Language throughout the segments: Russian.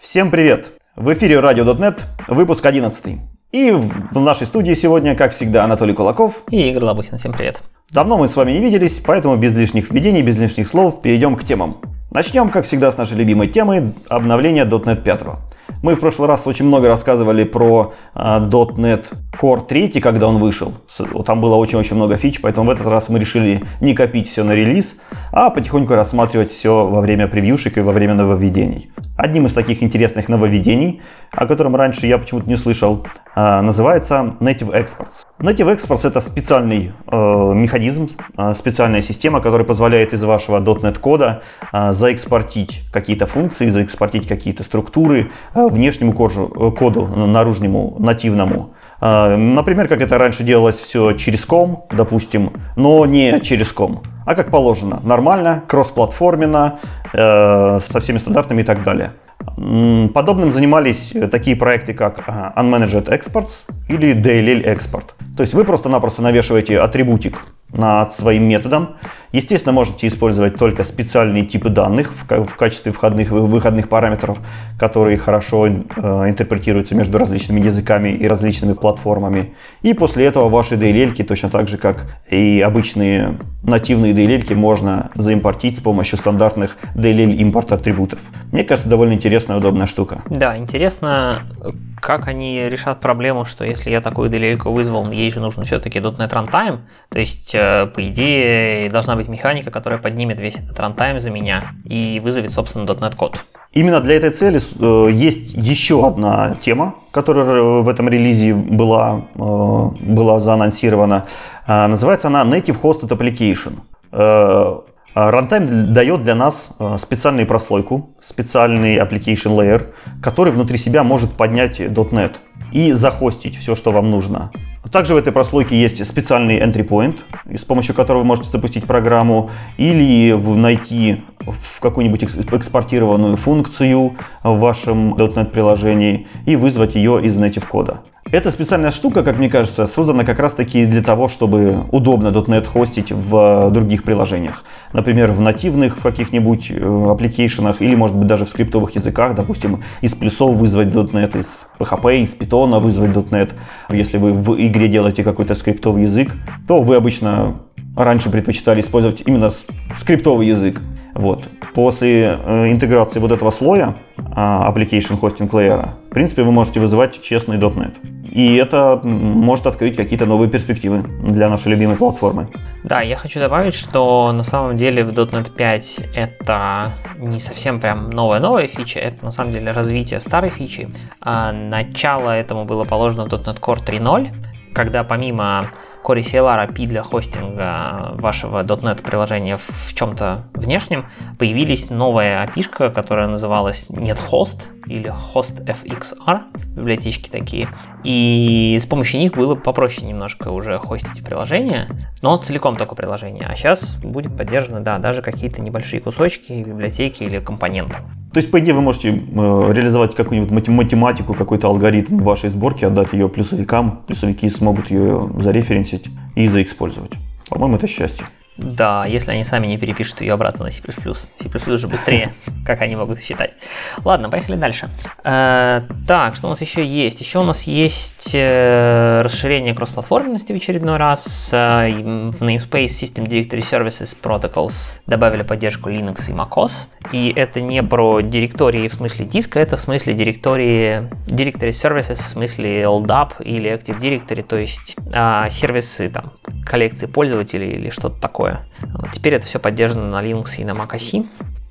Всем привет! В эфире Radio.net, выпуск 11. И в нашей студии сегодня, как всегда, Анатолий Кулаков. И Игорь Лабухин. Всем привет. Давно мы с вами не виделись, поэтому без лишних введений, без лишних слов перейдем к темам. Начнем, как всегда, с нашей любимой темы обновления .NET 5. Мы в прошлый раз очень много рассказывали про .NET Core 3, когда он вышел. Там было очень-очень много фич, поэтому в этот раз мы решили не копить все на релиз, а потихоньку рассматривать все во время превьюшек и во время нововведений. Одним из таких интересных нововведений, о котором раньше я почему-то не слышал, uh, называется Native Exports. Native Exports это специальный uh, механизм, специальная система, которая позволяет из вашего .NET кода заэкспортить какие-то функции, заэкспортить какие-то структуры внешнему коду, коду наружнему, нативному. Например, как это раньше делалось все через ком, допустим, но не через ком, а как положено, нормально, кроссплатформенно, э, со всеми стандартами и так далее. Подобным занимались такие проекты, как Unmanaged Exports или DLL Export. То есть вы просто-напросто навешиваете атрибутик над своим методом. Естественно, можете использовать только специальные типы данных в, качестве входных выходных параметров, которые хорошо э, интерпретируются между различными языками и различными платформами. И после этого ваши DLL, точно так же, как и обычные нативные DLL, можно заимпортить с помощью стандартных DLL импорт атрибутов. Мне кажется, довольно интересная удобная штука. Да, интересно, как они решат проблему, что если я такую DLL вызвал, ей же нужно все-таки .NET Runtime, то есть, э, по идее, должна быть механика, которая поднимет весь этот runtime за меня и вызовет, собственно, .NET код. Именно для этой цели э, есть еще одна тема, которая в этом релизе была, э, была заанонсирована. Называется она Native Hosted Application. Runtime дает для нас специальную прослойку, специальный application layer, который внутри себя может поднять .NET и захостить все, что вам нужно. Также в этой прослойке есть специальный entry point, с помощью которого вы можете запустить программу или найти в какую-нибудь экспортированную функцию в вашем .NET приложении и вызвать ее из native кода. Эта специальная штука, как мне кажется, создана как раз таки для того, чтобы удобно .NET хостить в других приложениях. Например, в нативных каких-нибудь аппликейшенах или, может быть, даже в скриптовых языках. Допустим, из плюсов вызвать .NET, из PHP, из Python вызвать .NET. Если вы в игре делаете какой-то скриптовый язык, то вы обычно раньше предпочитали использовать именно скриптовый язык. Вот. После э, интеграции вот этого слоя э, Application Hosting Layer, в принципе, вы можете вызывать честный .NET. И это может открыть какие-то новые перспективы для нашей любимой платформы. Да, я хочу добавить, что на самом деле в .NET 5 это не совсем прям новая-новая фича, это на самом деле развитие старой фичи. А начало этому было положено в .NET Core 3.0, когда помимо Core CLR API для хостинга вашего .NET приложения в чем-то внешнем, появились новая API, которая называлась NetHost или HostFXR, библиотечки такие. И с помощью них было попроще немножко уже хостить приложение, но целиком только приложение. А сейчас будет поддержаны, да, даже какие-то небольшие кусочки, библиотеки или компоненты. То есть, по идее, вы можете э, реализовать какую-нибудь математику, какой-то алгоритм вашей сборке, отдать ее плюсовикам, плюсовики смогут ее зареференсить и заэкспользовать. По-моему, это счастье. Да, если они сами не перепишут ее обратно на C++. C++ уже быстрее, как они могут считать. Ладно, поехали дальше. Э, так, что у нас еще есть? Еще у нас есть э, расширение кроссплатформенности в очередной раз. Э, в namespace System Directory Services Protocols добавили поддержку Linux и macOS. И это не про директории в смысле диска, это в смысле директории Directory Services, в смысле LDAP или Active Directory, то есть сервисы там, коллекции пользователей или что-то такое такое. Теперь это все поддержано на Linux и на Mac OS.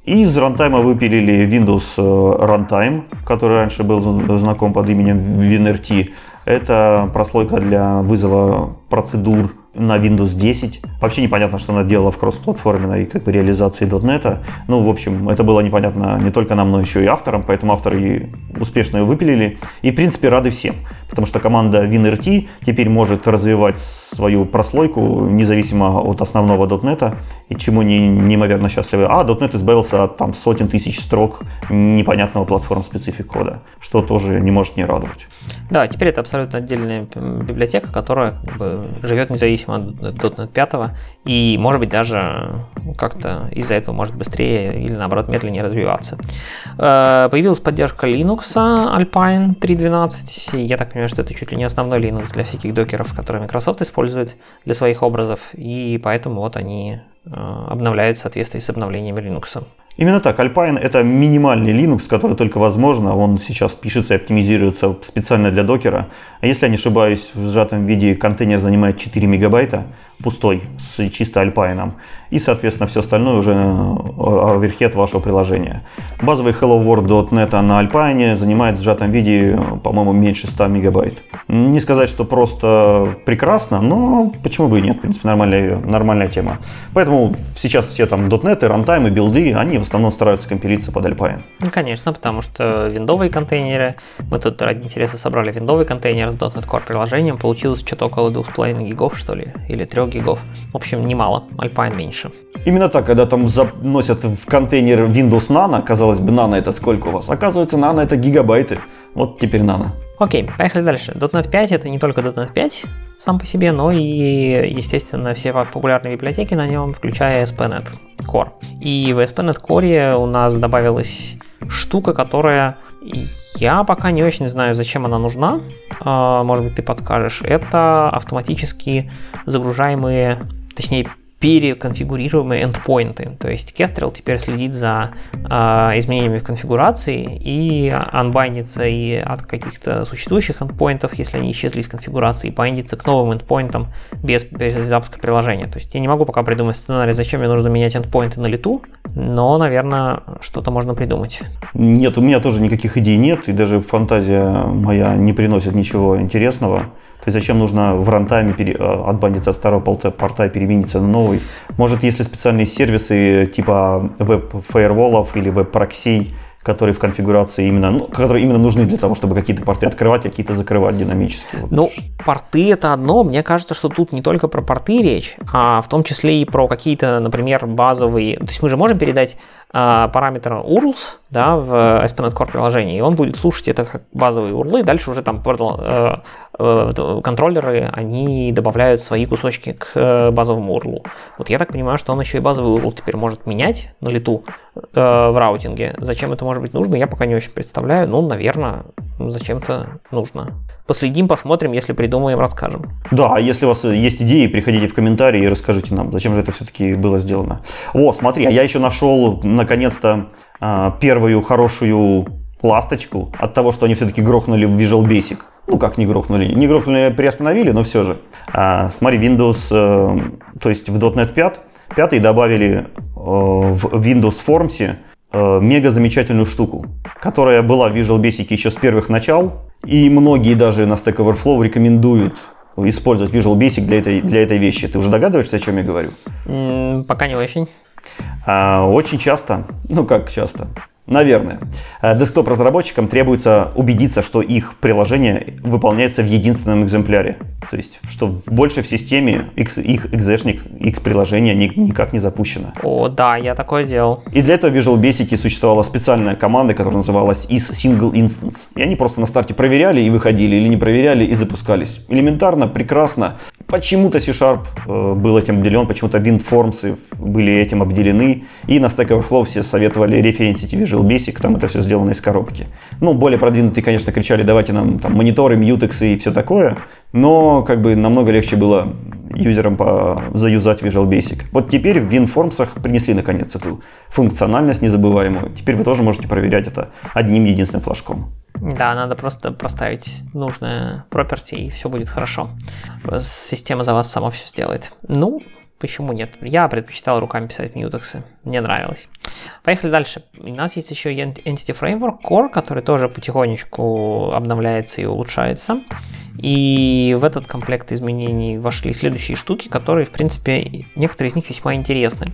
И из рантайма выпилили Windows э, Runtime, который раньше был знаком под именем WinRT. Это прослойка для вызова процедур на Windows 10. Вообще непонятно, что она делала в кроссплатформенной как бы, реализации .NET. Ну, в общем, это было непонятно не только нам, но еще и авторам, поэтому авторы успешно ее выпилили. И, в принципе, рады всем. Потому что команда WinRT теперь может развивать свою прослойку независимо от основного .NET, и чему не, неимоверно счастливы. А .NET избавился от там, сотен тысяч строк непонятного платформ-специфик кода, что тоже не может не радовать. Да, теперь это абсолютно отдельная библиотека, которая как бы, живет независимо от .NET 5, и может быть даже как-то из-за этого может быстрее или наоборот медленнее развиваться. Э, появилась поддержка Linux Alpine 3.12. Я так понимаю, что это чуть ли не основной Linux для всяких докеров, которые Microsoft использует для своих образов, и поэтому вот они э, обновляют в соответствии с обновлениями Linux. Именно так. Alpine это минимальный Linux, который только возможно. Он сейчас пишется и оптимизируется специально для докера. А если я не ошибаюсь, в сжатом виде контейнер занимает 4 мегабайта, пустой, с чисто Alpine. И, соответственно, все остальное уже оверхед вашего приложения. Базовый Hello World.net на Alpine занимает в сжатом виде, по-моему, меньше 100 мегабайт. Не сказать, что просто прекрасно, но почему бы и нет, в принципе, нормальная, нормальная тема. Поэтому сейчас все там .NET, рантаймы, билды, они в основном стараются компилиться под Alpine. Ну, конечно, потому что виндовые контейнеры, мы тут ради интереса собрали виндовый контейнер с .NET Core приложением, получилось что-то около 2,5 гигов, что ли, или 3 гигов. В общем, немало, Alpine меньше. Именно так, когда там заносят в контейнер Windows Nano, казалось бы, Nano это сколько у вас? Оказывается, Nano это гигабайты. Вот теперь Nano. Окей, поехали дальше. .NET 5 это не только .NET 5 сам по себе, но и, естественно, все популярные библиотеки на нем, включая ASP.NET Core. И в ASP.NET Core у нас добавилась штука, которая я пока не очень знаю, зачем она нужна. А, может быть, ты подскажешь. Это автоматически загружаемые, точнее, переконфигурируемые эндпоинты. То есть Kestrel теперь следит за э, изменениями в конфигурации и анбайндится и от каких-то существующих эндпоинтов, если они исчезли из конфигурации, и байндится к новым эндпоинтам без, без запуска приложения. То есть я не могу пока придумать сценарий, зачем мне нужно менять эндпоинты на лету, но, наверное, что-то можно придумать. Нет, у меня тоже никаких идей нет, и даже фантазия моя не приносит ничего интересного. То есть зачем нужно в рантайме пере, э, отбандиться от старого порта и перемениться на новый? Может, если специальные сервисы типа веб-фаерволов или веб-проксей, которые в конфигурации именно, ну, которые именно нужны для того, чтобы какие-то порты открывать, а какие-то закрывать динамически. Ну, порты это одно. Мне кажется, что тут не только про порты речь, а в том числе и про какие-то, например, базовые. То есть мы же можем передать а, параметр URLs да, в ASP.NET Core приложении, и он будет слушать это как базовые URLы, дальше уже там э, э, контроллеры, они добавляют свои кусочки к э, базовому URL. Вот я так понимаю, что он еще и базовый URL теперь может менять на лету в раутинге. Зачем это может быть нужно, я пока не очень представляю, но, наверное, зачем-то нужно. Последим, посмотрим, если придумаем, расскажем. Да, а если у вас есть идеи, приходите в комментарии и расскажите нам, зачем же это все-таки было сделано. О, смотри, а я еще нашел наконец-то а, первую хорошую ласточку от того, что они все-таки грохнули в Visual Basic. Ну, как не грохнули? Не грохнули, а приостановили, но все же. А, смотри, Windows, э, то есть в .NET 5, 5 добавили э, в Windows Forms э, мега замечательную штуку, которая была в Visual Basic еще с первых начал, и многие даже на Stack Overflow рекомендуют использовать Visual Basic для этой, для этой вещи. Ты уже догадываешься, о чем я говорю? Пока не очень. А, очень часто, ну как часто, Наверное. Э, десктоп-разработчикам требуется убедиться, что их приложение выполняется в единственном экземпляре. То есть, что больше в системе их, их экзешник, их приложение никак не запущено. О, да, я такое делал. И для этого в Visual Basic существовала специальная команда, которая называлась is single instance. И они просто на старте проверяли и выходили, или не проверяли и запускались. Элементарно, прекрасно. Почему-то C-Sharp э, был этим обделен, почему-то WindForms были этим обделены. И на Stack Overflow все советовали референсить Visual Basic, там это все сделано из коробки. Ну, более продвинутые, конечно, кричали, давайте нам там мониторы, мьютексы и все такое, но как бы намного легче было юзерам по заюзать Visual Basic. Вот теперь в WinForms принесли наконец эту функциональность незабываемую. Теперь вы тоже можете проверять это одним единственным флажком. Да, надо просто проставить нужное property, и все будет хорошо. Система за вас сама все сделает. Ну, почему нет? Я предпочитал руками писать мьютексы. Мне нравилось. Поехали дальше. У нас есть еще Entity Framework Core, который тоже потихонечку обновляется и улучшается. И в этот комплект изменений вошли следующие штуки, которые, в принципе, некоторые из них весьма интересны.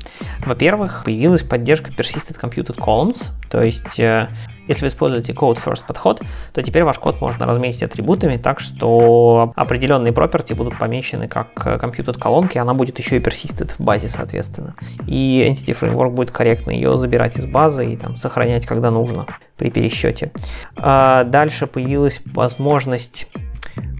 Во-первых, появилась поддержка Persisted Computed Columns, то есть э, если вы используете Code First подход, то теперь ваш код можно разметить атрибутами так, что определенные property будут помечены как computed колонки, она будет еще и persisted в базе, соответственно. И Entity Framework будет корректно ее забирать из базы и там сохранять, когда нужно при пересчете. А дальше появилась возможность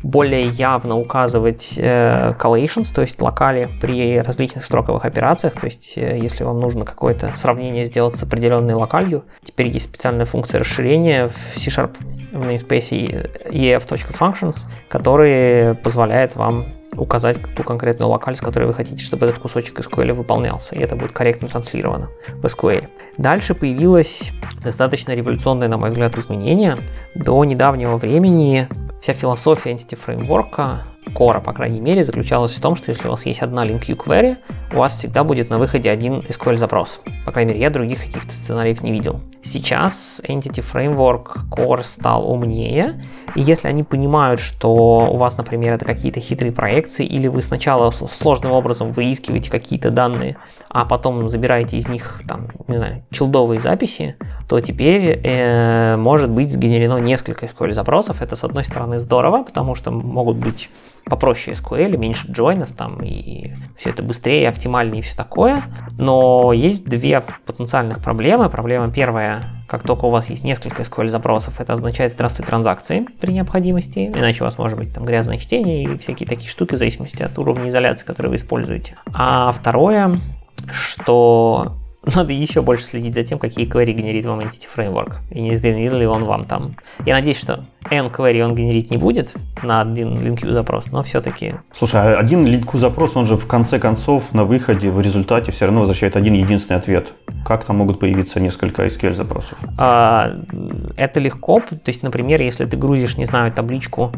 более явно указывать э, collations, то есть локали при различных строковых операциях. То есть, э, если вам нужно какое-то сравнение сделать с определенной локалью, теперь есть специальная функция расширения в C-Sharp в namespace ef.functions, который позволяет вам указать ту конкретную локаль, с которой вы хотите, чтобы этот кусочек SQL выполнялся, и это будет корректно транслировано в SQL. Дальше появилось достаточно революционное, на мой взгляд, изменение. До недавнего времени вся философия Entity Framework, Core, по крайней мере, заключалась в том, что если у вас есть одна LinkU query, у вас всегда будет на выходе один SQL запрос. По крайней мере, я других каких-то сценариев не видел. Сейчас Entity Framework Core стал умнее, и если они понимают, что у вас, например, это какие-то хитрые проекции, или вы сначала сложным образом выискиваете какие-то данные, а потом забираете из них, там, не знаю, челдовые записи, то теперь э, может быть сгенерено несколько SQL запросов. Это, с одной стороны, здорово, потому что могут быть попроще SQL, меньше джойнов там, и все это быстрее, оптимальнее и все такое. Но есть две потенциальных проблемы. Проблема первая, как только у вас есть несколько SQL запросов, это означает здравствуй транзакции при необходимости, иначе у вас может быть там грязное чтение и всякие такие штуки в зависимости от уровня изоляции, который вы используете. А второе, что надо еще больше следить за тем, какие query генерит вам Entity Framework. И не сгенерил ли он вам там. Я надеюсь, что n query он генерить не будет на один LinkU запрос, но все-таки... Слушай, а один LinkU запрос, он же в конце концов на выходе, в результате все равно возвращает один единственный ответ. Как там могут появиться несколько SQL запросов? А, это легко. То есть, например, если ты грузишь, не знаю, табличку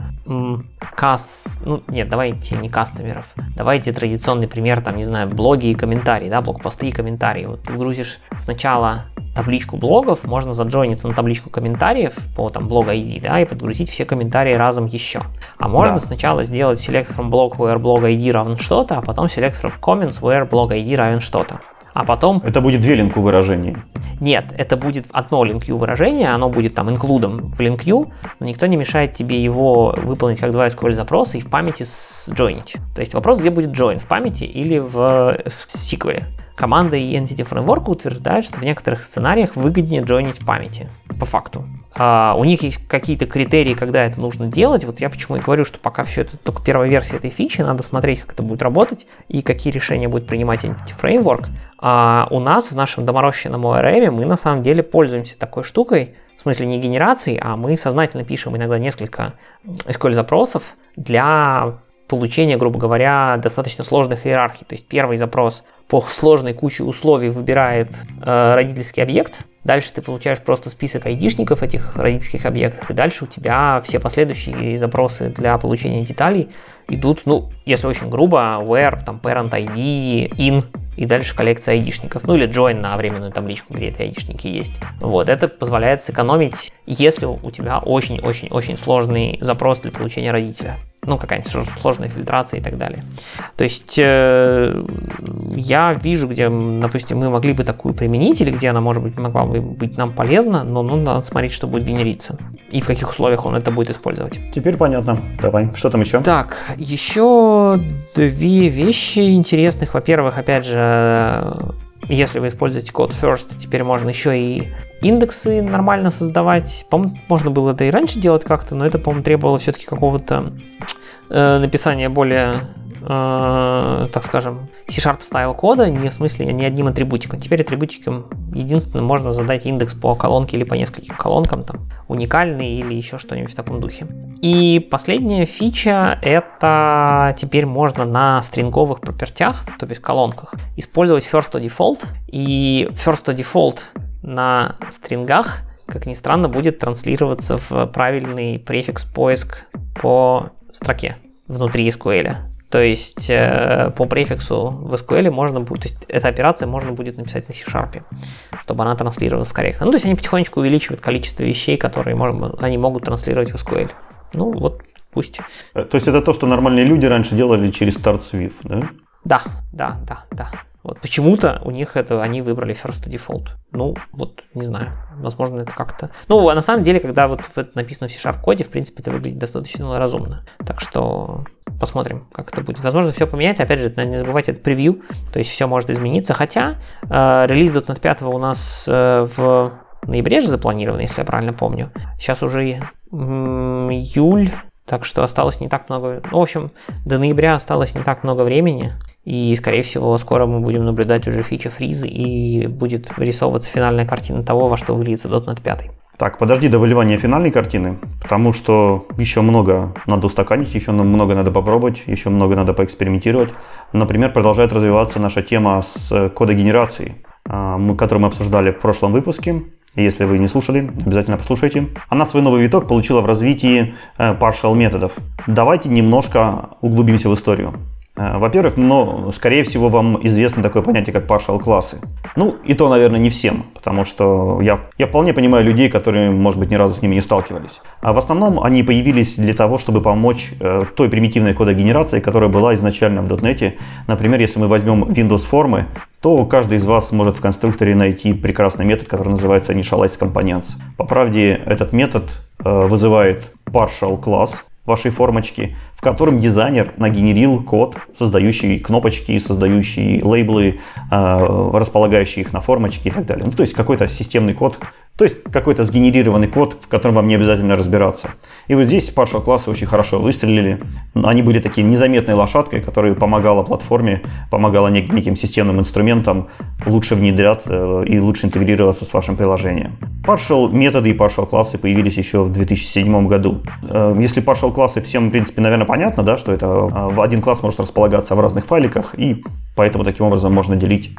кас... Ну, нет, давайте не кастомеров. Давайте традиционный пример, там, не знаю, блоги и комментарии, да, блокпосты и комментарии. Вот ты грузишь сначала табличку блогов, можно заджойниться на табличку комментариев по там блог ID, да, и подгрузить все комментарии разом еще. А можно да. сначала сделать select from blog where blog ID равен что-то, а потом select from comments where blog ID равен что-то. А потом... Это будет две линку выражения. Нет, это будет одно LinkU выражение, оно будет там инклюдом в LinkU, но никто не мешает тебе его выполнить как два SQL запроса и в памяти сджойнить. То есть вопрос, где будет join, в памяти или в, в SQL. Команда и Entity Framework утверждают, что в некоторых сценариях выгоднее джойнить в памяти, по факту. А, у них есть какие-то критерии, когда это нужно делать. Вот я почему и говорю, что пока все это только первая версия этой фичи, надо смотреть, как это будет работать и какие решения будет принимать Entity Framework. А у нас в нашем доморощенном ORM мы на самом деле пользуемся такой штукой, в смысле не генерацией, а мы сознательно пишем иногда несколько SQL запросов для получения, грубо говоря, достаточно сложных иерархий. То есть первый запрос по сложной куче условий выбирает э, родительский объект. Дальше ты получаешь просто список айдишников этих родительских объектов, и дальше у тебя все последующие запросы для получения деталей идут, ну, если очень грубо, where, там, parent ID, in, и дальше коллекция айдишников, ну или join на временную табличку, где эти айдишники есть. Вот, это позволяет сэкономить, если у тебя очень-очень-очень сложный запрос для получения родителя ну, какая-нибудь сложная фильтрация и так далее. То есть э, я вижу, где, допустим, мы могли бы такую применить, или где она, может быть, могла бы быть нам полезна, но ну, надо смотреть, что будет генериться и в каких условиях он это будет использовать. Теперь понятно. Давай, что там еще? Так, еще две вещи интересных. Во-первых, опять же, если вы используете код first, теперь можно еще и индексы нормально создавать. По-моему, можно было это и раньше делать как-то, но это, по-моему, требовало все-таки какого-то э, написания более э, так скажем, C-Sharp style кода, не в смысле не одним атрибутиком. Теперь атрибутиком единственным можно задать индекс по колонке или по нескольким колонкам, там, уникальный или еще что-нибудь в таком духе. И последняя фича это теперь можно на стринговых пропертях, то есть колонках, использовать first to default. И first to default на стрингах, как ни странно, будет транслироваться в правильный префикс поиск по строке внутри SQL. То есть э, по префиксу в SQL можно будет, то есть эта операция можно будет написать на C-Sharp, чтобы она транслировалась корректно. Ну, то есть они потихонечку увеличивают количество вещей, которые можно, они могут транслировать в SQL. Ну, вот пусть. Э, то есть это то, что нормальные люди раньше делали через Start Swift, да? Да, да, да, да. Вот почему-то у них это они выбрали first to default. Ну, вот не знаю. Возможно, это как-то. Ну, а на самом деле, когда вот это написано в C-Sharp коде, в принципе, это выглядит достаточно разумно. Так что посмотрим, как это будет. Возможно, все поменять. Опять же, не забывайте, это превью, то есть все может измениться. Хотя э, релиз .NET 5 у нас э, в ноябре же запланирован, если я правильно помню. Сейчас уже июль, так что осталось не так много. Ну, в общем, до ноября осталось не так много времени. И, скорее всего, скоро мы будем наблюдать уже фича фризы и будет вырисовываться финальная картина того, во что выльется .NET 5. Так, подожди до выливания финальной картины, потому что еще много надо устаканить, еще много надо попробовать, еще много надо поэкспериментировать. Например, продолжает развиваться наша тема с кодогенерацией, а, которую мы обсуждали в прошлом выпуске. Если вы не слушали, обязательно послушайте. Она свой новый виток получила в развитии э, partial методов. Давайте немножко углубимся в историю. Э, во-первых, но, скорее всего, вам известно такое понятие, как partial классы. Ну, и то, наверное, не всем, потому что я, я вполне понимаю людей, которые, может быть, ни разу с ними не сталкивались. А в основном они появились для того, чтобы помочь э, той примитивной кодогенерации, которая была изначально в .NET. Например, если мы возьмем Windows формы, то каждый из вас может в конструкторе найти прекрасный метод, который называется initialize components. По правде, этот метод э, вызывает partial класс вашей формочки, в котором дизайнер нагенерил код, создающий кнопочки, создающий лейблы, э, располагающий их на формочки и так далее. Ну, то есть какой-то системный код, то есть какой-то сгенерированный код, в котором вам не обязательно разбираться. И вот здесь partial классы очень хорошо выстрелили. Они были такие незаметной лошадкой, которая помогала платформе, помогала нек- неким системным инструментам лучше внедряться э, и лучше интегрироваться с вашим приложением. Partial методы и partial классы появились еще в 2007 году. Э, если partial классы всем, в принципе, наверное, понятно, да, что это э, один класс может располагаться в разных файликах, и поэтому таким образом можно делить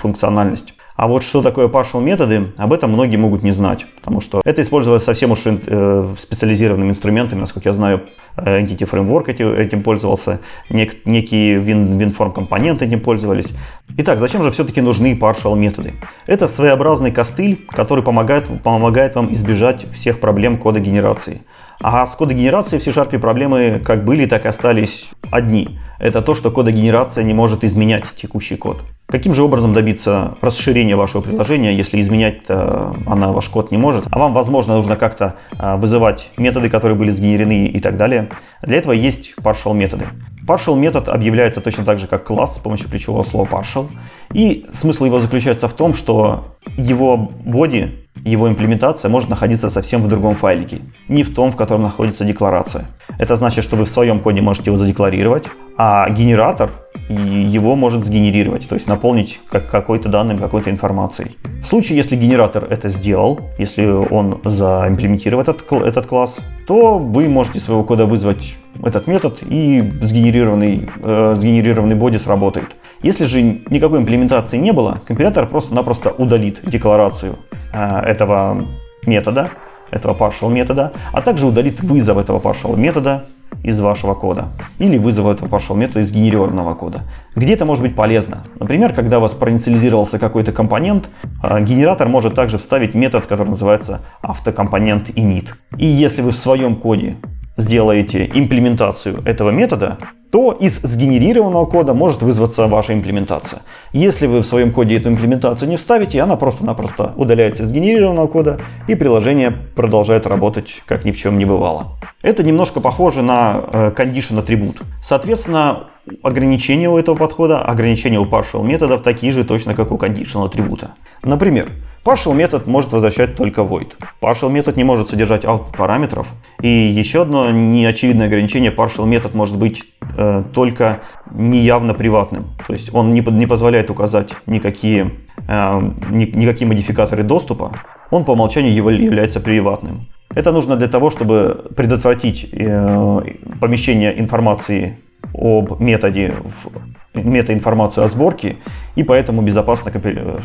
функциональность. А вот что такое partial методы, об этом многие могут не знать, потому что это использовалось совсем уж э, специализированными инструментами, насколько я знаю, э, Entity Framework этим пользовался, нек, некие win, WinForm компоненты этим пользовались. Итак, зачем же все-таки нужны partial методы? Это своеобразный костыль, который помогает, помогает вам избежать всех проблем кода генерации. А с кодогенерацией в C-Sharp проблемы как были, так и остались одни. Это то, что кодогенерация не может изменять текущий код. Каким же образом добиться расширения вашего приложения, если изменять она ваш код не может? А вам, возможно, нужно как-то а, вызывать методы, которые были сгенерены и так далее. Для этого есть partial методы. Partial метод объявляется точно так же, как класс с помощью ключевого слова partial. И смысл его заключается в том, что его body его имплементация может находиться совсем в другом файлике, не в том, в котором находится декларация. Это значит, что вы в своем коде можете его задекларировать, а генератор его может сгенерировать, то есть наполнить как какой-то данным, какой-то информацией. В случае, если генератор это сделал, если он заимплементировал этот, этот класс, то вы можете своего кода вызвать этот метод и сгенерированный, э, сгенерированный боди сработает. Если же никакой имплементации не было, компилятор просто-напросто удалит декларацию э, этого метода, этого partial метода, а также удалит вызов этого partial метода из вашего кода. Или вызов этого partial метода из генерированного кода. Где это может быть полезно? Например, когда у вас проинициализировался какой-то компонент, а, генератор может также вставить метод, который называется автокомпонент init. И если вы в своем коде сделаете имплементацию этого метода, то из сгенерированного кода может вызваться ваша имплементация. Если вы в своем коде эту имплементацию не вставите, она просто-напросто удаляется из сгенерированного кода, и приложение продолжает работать, как ни в чем не бывало. Это немножко похоже на э, condition атрибут. Соответственно, ограничения у этого подхода, ограничения у partial методов такие же точно, как у conditional атрибута. Например, Partial метод может возвращать только void. Partial метод не может содержать output параметров. И еще одно неочевидное ограничение, partial метод может быть э, только неявно приватным. То есть он не, не позволяет указать никакие, э, ни, никакие модификаторы доступа. Он по умолчанию является приватным. Это нужно для того, чтобы предотвратить э, помещение информации об методе в метаинформацию о сборке, и поэтому безопасно,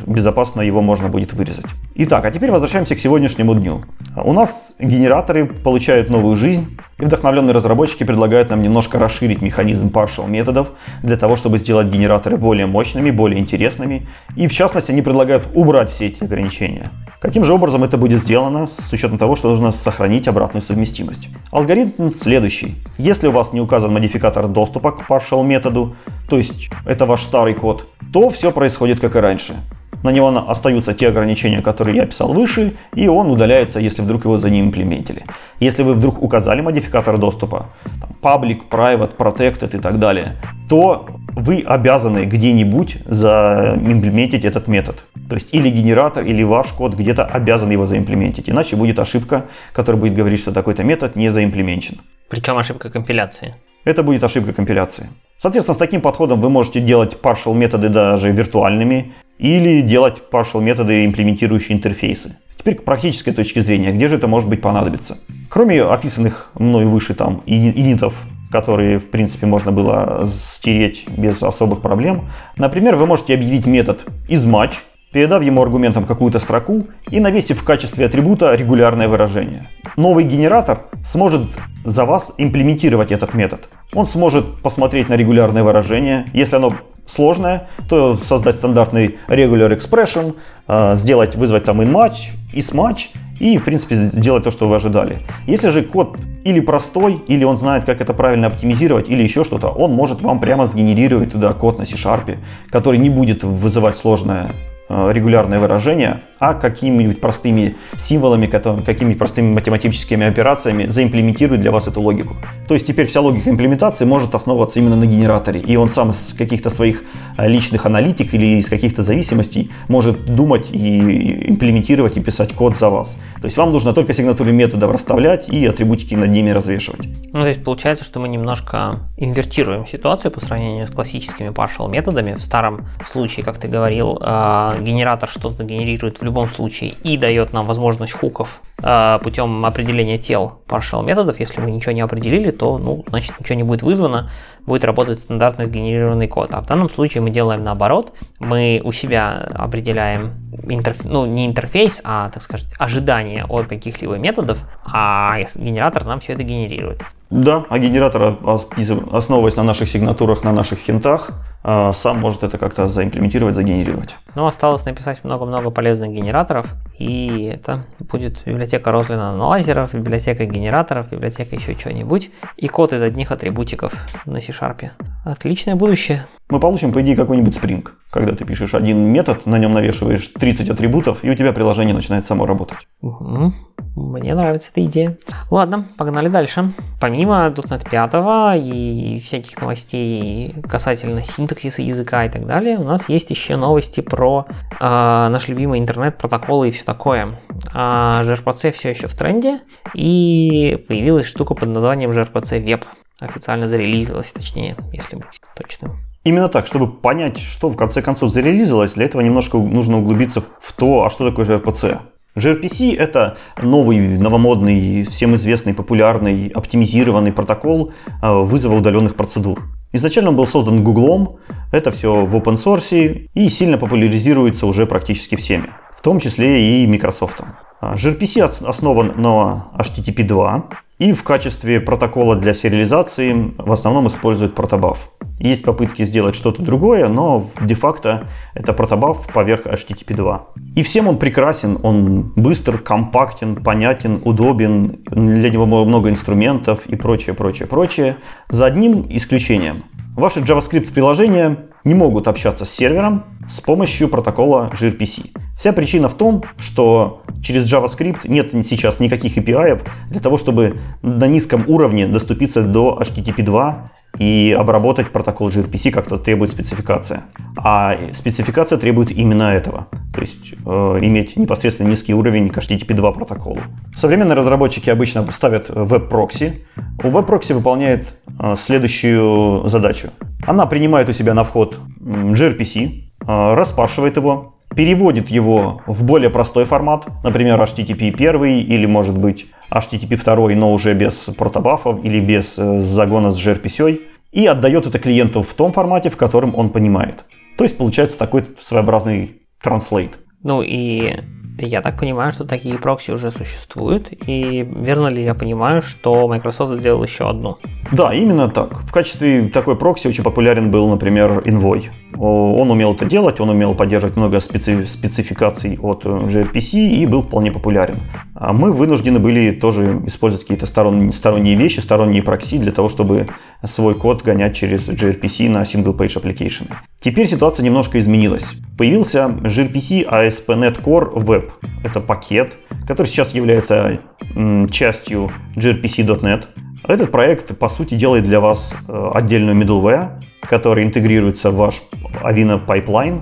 безопасно его можно будет вырезать. Итак, а теперь возвращаемся к сегодняшнему дню. У нас генераторы получают новую жизнь, и вдохновленные разработчики предлагают нам немножко расширить механизм partial методов для того, чтобы сделать генераторы более мощными, более интересными. И в частности, они предлагают убрать все эти ограничения. Каким же образом это будет сделано, с учетом того, что нужно сохранить обратную совместимость? Алгоритм следующий. Если у вас не указан модификатор доступа к partial методу, то есть это ваш старый код, то все происходит как и раньше. На него остаются те ограничения, которые я описал выше, и он удаляется, если вдруг его за ним имплементили. Если вы вдруг указали модификатор доступа, там, public, private, protected и так далее, то вы обязаны где-нибудь заимплементить этот метод. То есть или генератор, или ваш код где-то обязан его заимплементить. Иначе будет ошибка, которая будет говорить, что такой-то метод не заимплеменчен. Причем ошибка компиляции. Это будет ошибка компиляции. Соответственно, с таким подходом вы можете делать partial методы даже виртуальными или делать partial методы, имплементирующие интерфейсы. Теперь к практической точке зрения, где же это может быть понадобиться? Кроме описанных мной выше там инитов, которые, в принципе, можно было стереть без особых проблем. Например, вы можете объявить метод isMatch, передав ему аргументом какую-то строку и навесив в качестве атрибута регулярное выражение. Новый генератор сможет за вас имплементировать этот метод. Он сможет посмотреть на регулярное выражение. Если оно сложное, то создать стандартный regular expression, а, сделать, вызвать там inMatch, isMatch и, в принципе, сделать то, что вы ожидали. Если же код или простой, или он знает, как это правильно оптимизировать, или еще что-то, он может вам прямо сгенерировать туда код на C-Sharp, который не будет вызывать сложное Э, регулярное выражение, а какими-нибудь простыми символами, какими-нибудь простыми математическими операциями заимплементирует для вас эту логику. То есть теперь вся логика имплементации может основываться именно на генераторе, и он сам из каких-то своих э, личных аналитик или из каких-то зависимостей может думать и имплементировать и писать код за вас. То есть вам нужно только сигнатуры методов расставлять и атрибутики над ними развешивать. Ну, то есть получается, что мы немножко инвертируем ситуацию по сравнению с классическими partial методами. В старом случае, как ты говорил, э, генератор что-то генерирует в любом случае и дает нам возможность хуков э, путем определения тел partial методов. Если мы ничего не определили, то, ну, значит, ничего не будет вызвано, будет работать стандартно сгенерированный код. А в данном случае мы делаем наоборот. Мы у себя определяем интерф... ну, не интерфейс, а, так сказать, ожидание от каких-либо методов, а генератор нам все это генерирует. Да, а генератор, основываясь на наших сигнатурах, на наших хинтах, сам может это как-то заимплементировать, загенерировать. Ну, осталось написать много-много полезных генераторов, и это будет библиотека Рослина лазеров, библиотека генераторов, библиотека еще чего-нибудь, и код из одних атрибутиков на C-Sharp. Отличное будущее. Мы получим, по идее, какой-нибудь Spring, когда ты пишешь один метод, на нем навешиваешь 30 атрибутов, и у тебя приложение начинает само работать. Угу. Мне нравится эта идея. Ладно, погнали дальше. Помимо .NET 5 и всяких новостей касательно синтаксиса языка и так далее, у нас есть еще новости про э, наш любимый интернет-протоколы и все такое. А gRPC все еще в тренде, и появилась штука под названием gRPC Web. Официально зарелизилась, точнее, если быть точным. Именно так, чтобы понять, что в конце концов зарелизилось, для этого немножко нужно углубиться в то, а что такое gRPC. gRPC — это новый, новомодный, всем известный, популярный, оптимизированный протокол э, вызова удаленных процедур. Изначально он был создан Гуглом, это все в open source и сильно популяризируется уже практически всеми, в том числе и Microsoft. gRPC основан на HTTP 2, и в качестве протокола для сериализации в основном используют протобаф. Есть попытки сделать что-то другое, но де-факто это протобаф поверх HTTP 2. И всем он прекрасен, он быстр, компактен, понятен, удобен, для него много инструментов и прочее, прочее, прочее. За одним исключением. Ваши JavaScript приложения не могут общаться с сервером с помощью протокола gRPC. Вся причина в том, что через JavaScript нет сейчас никаких API для того, чтобы на низком уровне доступиться до HTTP 2 и обработать протокол gRPC, как то требует спецификация. А спецификация требует именно этого, то есть э, иметь непосредственно низкий уровень к HTTP 2 протоколу. Современные разработчики обычно ставят веб-прокси. У веб-прокси выполняет э, следующую задачу. Она принимает у себя на вход gRPC, э, распаршивает его, переводит его в более простой формат, например, HTTP 1 или, может быть, HTTP 2, но уже без protobuf ов или без э, загона с gRPC, и отдает это клиенту в том формате, в котором он понимает. То есть получается такой своеобразный translate. Ну и я так понимаю, что такие прокси уже существуют, и верно ли я понимаю, что Microsoft сделал еще одну? Да, именно так. В качестве такой прокси очень популярен был, например, Envoy. Он умел это делать, он умел поддерживать много специ- спецификаций от э, gRPC и был вполне популярен. А мы вынуждены были тоже использовать какие-то сторонние, сторонние вещи, сторонние прокси для того, чтобы свой код гонять через gRPC на single-page application. Теперь ситуация немножко изменилась. Появился gRPC ASP.NET Core Web. Это пакет, который сейчас является частью gRPC.NET. Этот проект, по сути, делает для вас э, отдельную middleware, который интегрируется в ваш Avina Pipeline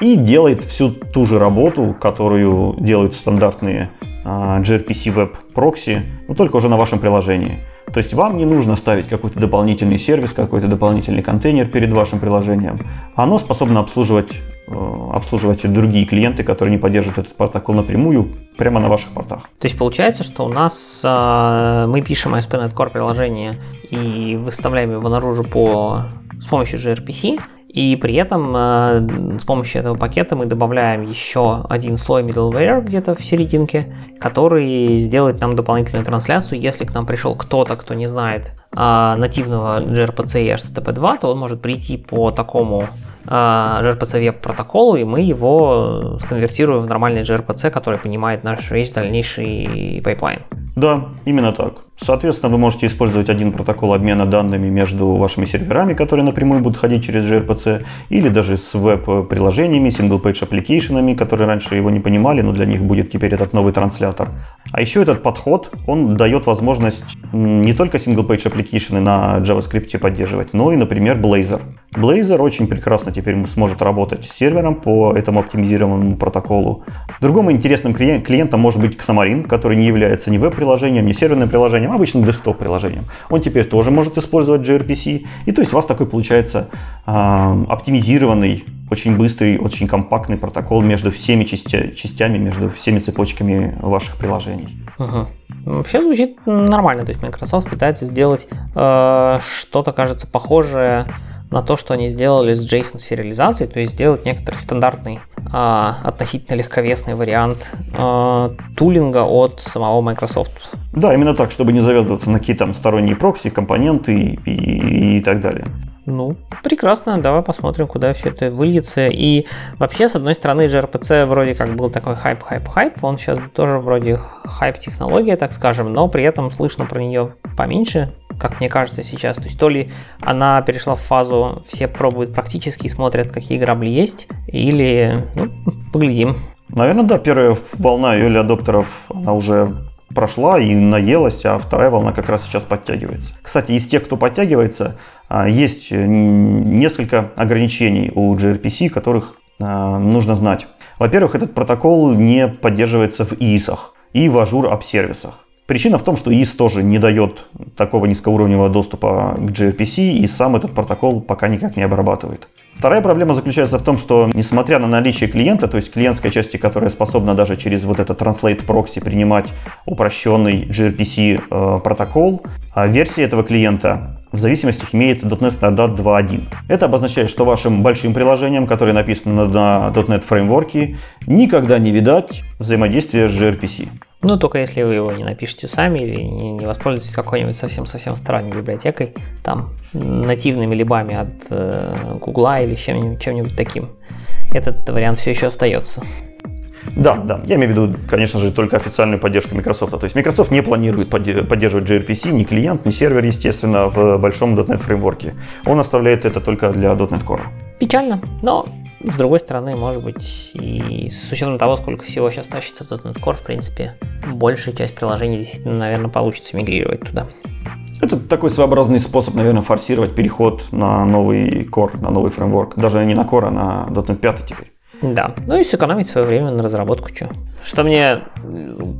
и делает всю ту же работу, которую делают стандартные а, gRPC Web прокси, но только уже на вашем приложении. То есть вам не нужно ставить какой-то дополнительный сервис, какой-то дополнительный контейнер перед вашим приложением. Оно способно обслуживать, обслуживать другие клиенты, которые не поддерживают этот протокол напрямую, прямо на ваших портах. То есть получается, что у нас э, мы пишем ASP.NET Core приложение и выставляем его наружу по, с помощью gRPC, и при этом э, с помощью этого пакета мы добавляем еще один слой middleware где-то в серединке, который сделает нам дополнительную трансляцию. Если к нам пришел кто-то, кто не знает э, нативного gRPC и HTTP2, то он может прийти по такому э, gRPC-Web протоколу, и мы его сконвертируем в нормальный gRPC, который понимает наш весь дальнейший pipeline. Да, именно так. Соответственно, вы можете использовать один протокол обмена данными между вашими серверами, которые напрямую будут ходить через gRPC, или даже с веб-приложениями, single-page application, которые раньше его не понимали, но для них будет теперь этот новый транслятор. А еще этот подход, он дает возможность не только single-page application на JavaScript поддерживать, но и, например, Blazor. Blazor очень прекрасно теперь сможет работать с сервером по этому оптимизированному протоколу. Другим интересным клиентом может быть Xamarin, который не является ни веб-приложением, ни серверным приложением, а обычным десктоп-приложением. Он теперь тоже может использовать gRPC. И то есть у вас такой получается э, оптимизированный, очень быстрый, очень компактный протокол между всеми части, частями, между всеми цепочками ваших приложений. Угу. Вообще звучит нормально. То есть Microsoft пытается сделать э, что-то, кажется, похожее на то, что они сделали с JSON сериализацией, то есть сделать некоторый стандартный а, относительно легковесный вариант а, тулинга от самого Microsoft. Да, именно так, чтобы не завязываться на какие-то там сторонние прокси, компоненты и, и, и так далее. Ну, прекрасно, давай посмотрим, куда все это выльется. И вообще, с одной стороны, gRPC вроде как был такой хайп, хайп, хайп. Он сейчас тоже вроде хайп-технология, так скажем, но при этом слышно про нее поменьше, как мне кажется сейчас. То есть то ли она перешла в фазу, все пробуют практически и смотрят, какие грабли есть, или, ну, поглядим. Наверное, да, первая волна ее адоптеров, она уже прошла и наелась, а вторая волна как раз сейчас подтягивается. Кстати, из тех, кто подтягивается, а, есть э, несколько ограничений у gRPC, которых а, нужно знать. Во-первых, этот протокол не поддерживается в IIS и в Azure App сервисах. Причина в том, что IIS тоже не дает такого низкоуровневого доступа к gRPC, и сам этот протокол пока никак не обрабатывает. Вторая проблема заключается в том, что несмотря на наличие клиента, то есть клиентской части, которая способна даже через вот этот Translate Proxy принимать упрощенный gRPC э, протокол, а версия этого клиента в зависимости имеет .NET Standard 2.1. Это обозначает, что вашим большим приложением, которое написано на .NET фреймворке, никогда не видать взаимодействия с gRPC. Ну, только если вы его не напишете сами или не, не воспользуетесь какой-нибудь совсем-совсем странной библиотекой, там, нативными либами от э, Гугла или чем-нибудь, чем-нибудь таким. Этот вариант все еще остается. Да, да. Я имею в виду, конечно же, только официальную поддержку Microsoft. То есть Microsoft не планирует поддерживать gRPC, ни клиент, ни сервер, естественно, в большом .NET фреймворке. Он оставляет это только для .NET Core. Печально, но с другой стороны, может быть, и с учетом того, сколько всего сейчас тащится в .NET Core, в принципе, большая часть приложений действительно, наверное, получится мигрировать туда. Это такой своеобразный способ, наверное, форсировать переход на новый Core, на новый фреймворк. Даже не на Core, а на .NET 5 теперь. Да, ну и сэкономить свое время на разработку. Что, что мне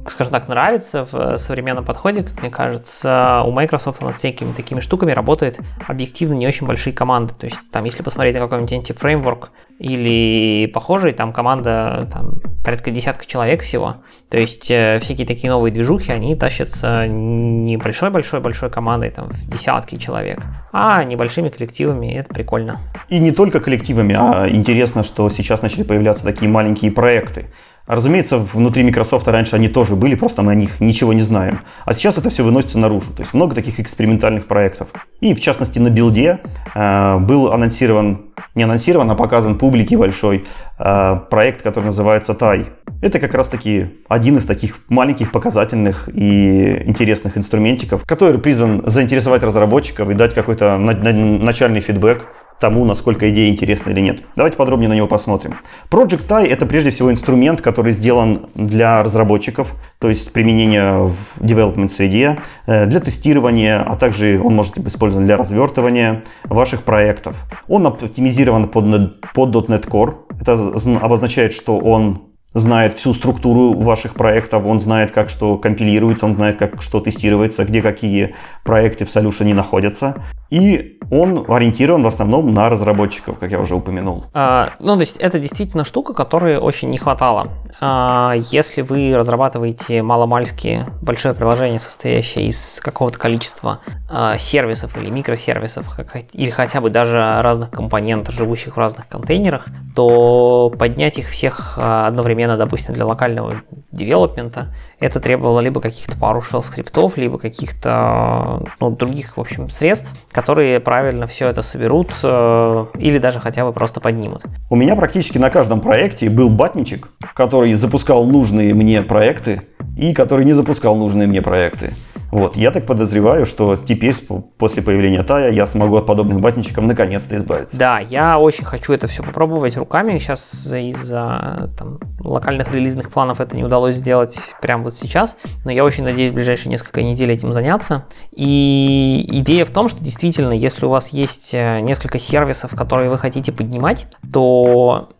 скажем так, нравится в современном подходе, как мне кажется, у Microsoft над всякими такими штуками работает объективно не очень большие команды. То есть, там, если посмотреть на какой-нибудь anti-фреймворк или похожий, там команда там, порядка десятка человек всего. То есть, э, всякие такие новые движухи, они тащатся не большой-большой-большой командой, там, в десятки человек, а небольшими коллективами, и это прикольно. И не только коллективами, а интересно, что сейчас начали появляться такие маленькие проекты. Разумеется, внутри Microsoft раньше они тоже были, просто мы о них ничего не знаем. А сейчас это все выносится наружу. То есть много таких экспериментальных проектов. И в частности на билде э, был анонсирован, не анонсирован, а показан публике большой э, проект, который называется TAI. Это как раз таки один из таких маленьких показательных и интересных инструментиков, который призван заинтересовать разработчиков и дать какой-то начальный фидбэк тому, насколько идея интересна или нет. Давайте подробнее на него посмотрим. Project TIE это прежде всего инструмент, который сделан для разработчиков, то есть применение в development среде, э, для тестирования, а также он может быть использован для развертывания ваших проектов. Он оптимизирован под, под .NET Core. Это обозначает, что он знает всю структуру ваших проектов, он знает, как что компилируется, он знает, как что тестируется, где какие проекты в Solution находятся. И он ориентирован в основном на разработчиков, как я уже упомянул. А, ну, то есть это действительно штука, которой очень не хватало. А, если вы разрабатываете маломальски большое приложение, состоящее из какого-то количества а, сервисов или микросервисов, как, или хотя бы даже разных компонентов, живущих в разных контейнерах, то поднять их всех а, одновременно, допустим, для локального девелопмента, это требовало либо каких-то пару shell скриптов, либо каких-то ну, других, в общем, средств, которые правильно все это соберут э, или даже хотя бы просто поднимут. У меня практически на каждом проекте был батничек, который запускал нужные мне проекты и который не запускал нужные мне проекты. Вот, я так подозреваю, что теперь после появления Тая я смогу от подобных батничков наконец-то избавиться. Да, я очень хочу это все попробовать руками. Сейчас из-за там, локальных релизных планов это не удалось сделать прямо вот сейчас, но я очень надеюсь в ближайшие несколько недель этим заняться. И идея в том, что действительно, если у вас есть э, несколько сервисов, которые вы хотите поднимать, то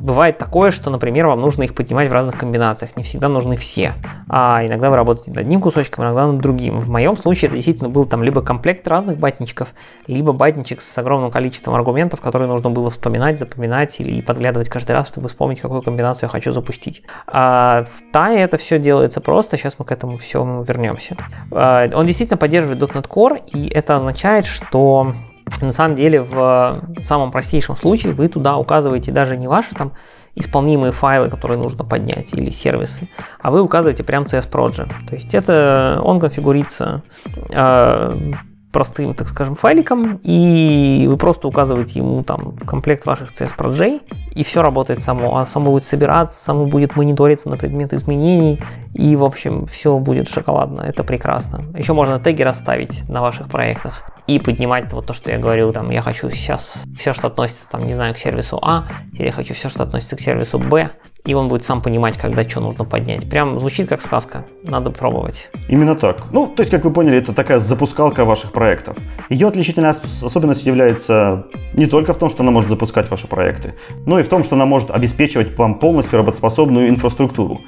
бывает такое, что, например, вам нужно их поднимать в разных комбинациях. Не всегда нужны все. А иногда вы работаете над одним кусочком, иногда над другим. В моем случае это действительно был там либо комплект разных батничков, либо батничек с огромным количеством аргументов, которые нужно было вспоминать, запоминать или подглядывать каждый раз, чтобы вспомнить, какую комбинацию я хочу запустить. А в TAE это все делается просто. Сейчас мы к этому всему вернемся. А, он действительно поддерживает .NET Core, и это означает, что на самом деле в самом простейшем случае вы туда указываете даже не ваши там исполнимые файлы, которые нужно поднять, или сервисы, а вы указываете прям CS Project. То есть это он конфигурится э, простым, так скажем, файликом, и вы просто указываете ему там комплект ваших CS Project, и все работает само. А само будет собираться, само будет мониториться на предмет изменений, и, в общем, все будет шоколадно. Это прекрасно. Еще можно теги расставить на ваших проектах и поднимать вот то, что я говорил, там, я хочу сейчас все, что относится, там, не знаю, к сервису А, теперь я хочу все, что относится к сервису Б, и он будет сам понимать, когда что нужно поднять. Прям звучит как сказка, надо пробовать. Именно так. Ну, то есть, как вы поняли, это такая запускалка ваших проектов. Ее отличительная особенность является не только в том, что она может запускать ваши проекты, но и в том, что она может обеспечивать вам полностью работоспособную инфраструктуру.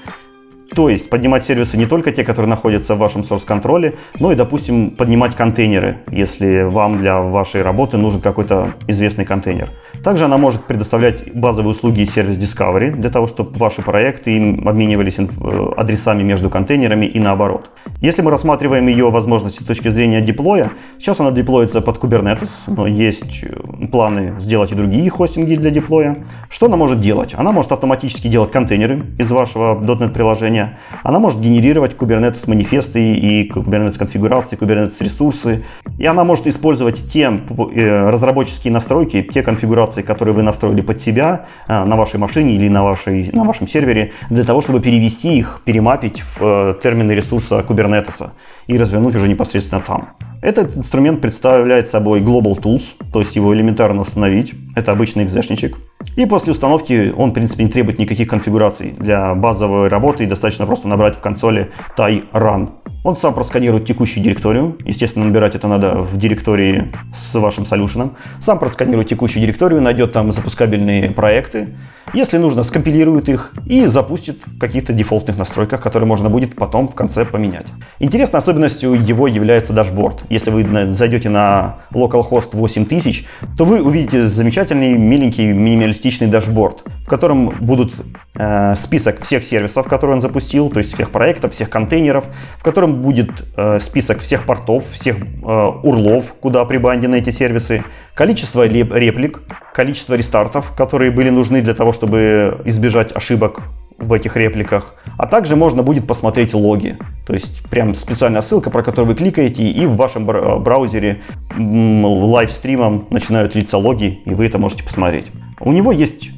То есть поднимать сервисы не только те, которые находятся в вашем source-контроле, но и, допустим, поднимать контейнеры, если вам для вашей работы нужен какой-то известный контейнер. Также она может предоставлять базовые услуги и сервис Discovery для того, чтобы ваши проекты им обменивались э, адресами между контейнерами и наоборот. Если мы рассматриваем ее возможности с точки зрения деплоя, сейчас она деплоится под Kubernetes, но есть э, планы сделать и другие хостинги для деплоя. Что она может делать? Она может автоматически делать контейнеры из вашего .NET приложения, приложения. Она может генерировать Kubernetes манифесты и Kubernetes конфигурации, Kubernetes ресурсы. И она может использовать те э, разработческие настройки, те конфигурации, которые вы настроили под себя э, на вашей машине или на, вашей, на вашем сервере, для того, чтобы перевести их, перемапить в э, термины ресурса Kubernetes и развернуть уже непосредственно там. Этот инструмент представляет собой Global Tools, то есть его элементарно установить. Это обычный экзешничек. И после установки он, в принципе, не требует никаких конфигураций. Для базовой работы достаточно просто набрать в консоли Tye run. Он сам просканирует текущую директорию. Естественно, набирать это надо в директории с вашим solution ом. Сам просканирует текущую директорию, найдет там запускабельные проекты Если нужно, скомпилирует их и запустит в каких-то дефолтных настройках, которые можно будет потом в конце поменять. Интересной особенностью его является дашборд. Если вы зайдете на localhost 8000, то вы увидите замечательный, миленький, минималистичный дашборд, в котором будут э, список всех сервисов, которые он запустил, то есть всех проектов, всех контейнеров, в котором будет э, список всех портов, всех э, урлов, куда прибандены эти сервисы, количество реплик, количество рестартов, которые были нужны для того, чтобы избежать ошибок в этих репликах. А также можно будет посмотреть логи. То есть прям специальная ссылка, про которую вы кликаете, и в вашем браузере лайвстримом начинают литься логи, и вы это можете посмотреть. У него есть э,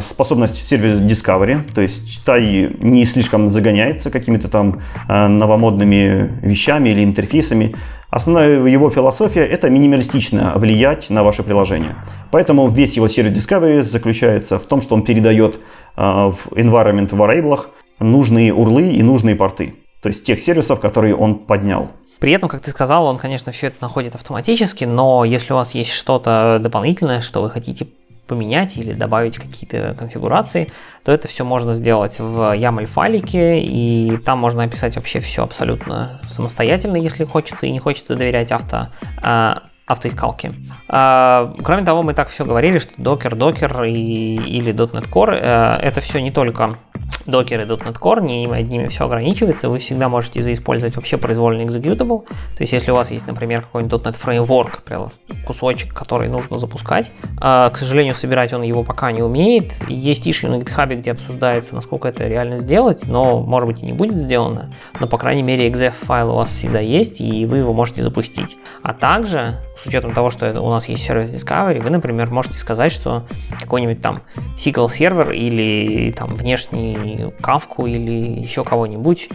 способность сервис Discovery, то есть Тай не слишком загоняется какими-то там э, новомодными вещами или интерфейсами. Основная его философия – это минималистично влиять на ваше приложение. Поэтому весь его сервис Discovery заключается в том, что он передает э, в environment variables нужные урлы и нужные порты. То есть тех сервисов, которые он поднял. При этом, как ты сказал, он, конечно, все это находит автоматически, но если у вас есть что-то дополнительное, что вы хотите поменять или добавить какие-то конфигурации, то это все можно сделать в YAML файлике, и там можно описать вообще все абсолютно самостоятельно, если хочется и не хочется доверять авто, а, автоискалке. А, кроме того, мы так все говорили, что Docker, Docker и, или .NET Core э, это все не только Docker и .NET Core, не одними все ограничивается, вы всегда можете заиспользовать вообще произвольный executable, то есть если у вас есть, например, какой-нибудь .NET Framework, кусочек, который нужно запускать, а, к сожалению, собирать он его пока не умеет, есть issue на GitHub, где обсуждается, насколько это реально сделать, но, может быть, и не будет сделано, но, по крайней мере, exef файл у вас всегда есть, и вы его можете запустить. А также с учетом того, что это, у нас есть сервис Discovery, вы, например, можете сказать, что какой-нибудь там SQL сервер или там внешний кавку или еще кого-нибудь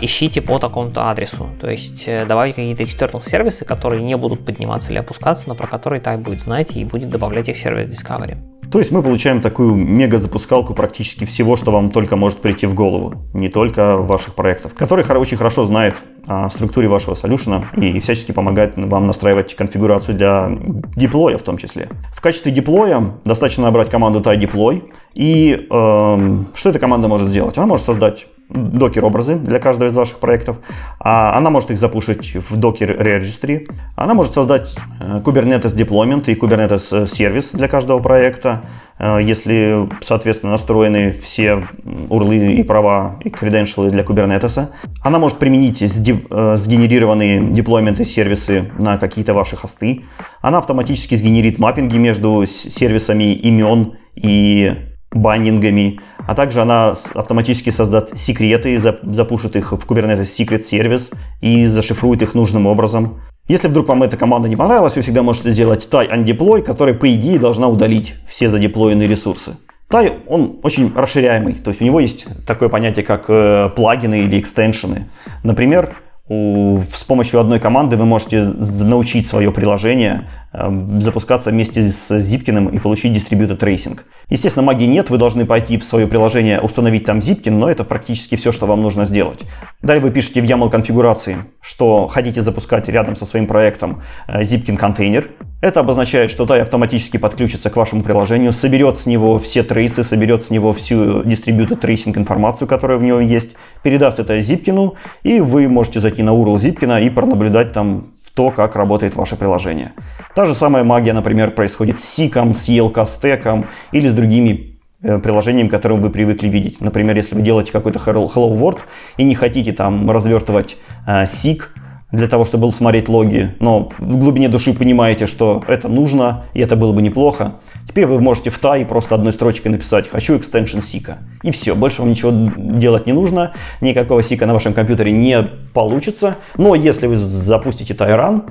ищите по такому-то адресу. То есть э, добавить какие-то external сервисы, которые не будут подниматься или опускаться, но про которые Type будет знать и будет добавлять их в сервис Discovery. То есть мы получаем такую мега-запускалку практически всего, что вам только может прийти в голову, не только ваших проектов, который очень хорошо знает о структуре вашего солюшена и всячески помогает вам настраивать конфигурацию для деплоя в том числе. В качестве деплоя достаточно набрать команду deploy и э, что эта команда может сделать? Она может создать докер-образы для каждого из ваших проектов. А она может их запушить в Docker Registry. Она может создать э, Kubernetes Deployment и Kubernetes сервис для каждого проекта. Э, если, соответственно, настроены все урлы и права и креденшалы для Kubernetes. Она может применить э, сгенерированные деплойменты сервисы на какие-то ваши хосты. Она автоматически сгенерит маппинги между сервисами имен и баннингами, а также она автоматически создаст секреты, запушит их в Kubernetes Secret сервис и зашифрует их нужным образом. Если вдруг вам эта команда не понравилась, вы всегда можете сделать tie undeploy, который по идее должна удалить все задеплоенные ресурсы. Tie, он очень расширяемый, то есть у него есть такое понятие, как э, плагины или экстеншены. Например, у, с помощью одной команды вы можете научить свое приложение запускаться вместе с Zipkin и получить Distributed Tracing. Естественно, магии нет, вы должны пойти в свое приложение, установить там Zipkin, но это практически все, что вам нужно сделать. Далее вы пишете в YAML конфигурации, что хотите запускать рядом со своим проектом э, Zipkin контейнер. Это обозначает, что DAI автоматически подключится к вашему приложению, соберет с него все трейсы, соберет с него всю Distributed Tracing информацию, которая в него есть, передаст это Zipkin, и вы можете зайти на URL Zipkin и пронаблюдать там то, как работает ваше приложение. Та же самая магия, например, происходит с Сиком, с ELK стеком или с другими э, приложениями, которые вы привыкли видеть. Например, если вы делаете какой-то Hello World и не хотите там развертывать э, SIG, для того, чтобы смотреть логи, но в глубине души понимаете, что это нужно, и это было бы неплохо. Теперь вы можете в TAI просто одной строчкой написать «хочу extension сика». И все, больше вам ничего делать не нужно, никакого сика на вашем компьютере не получится. Но если вы запустите Tyrun,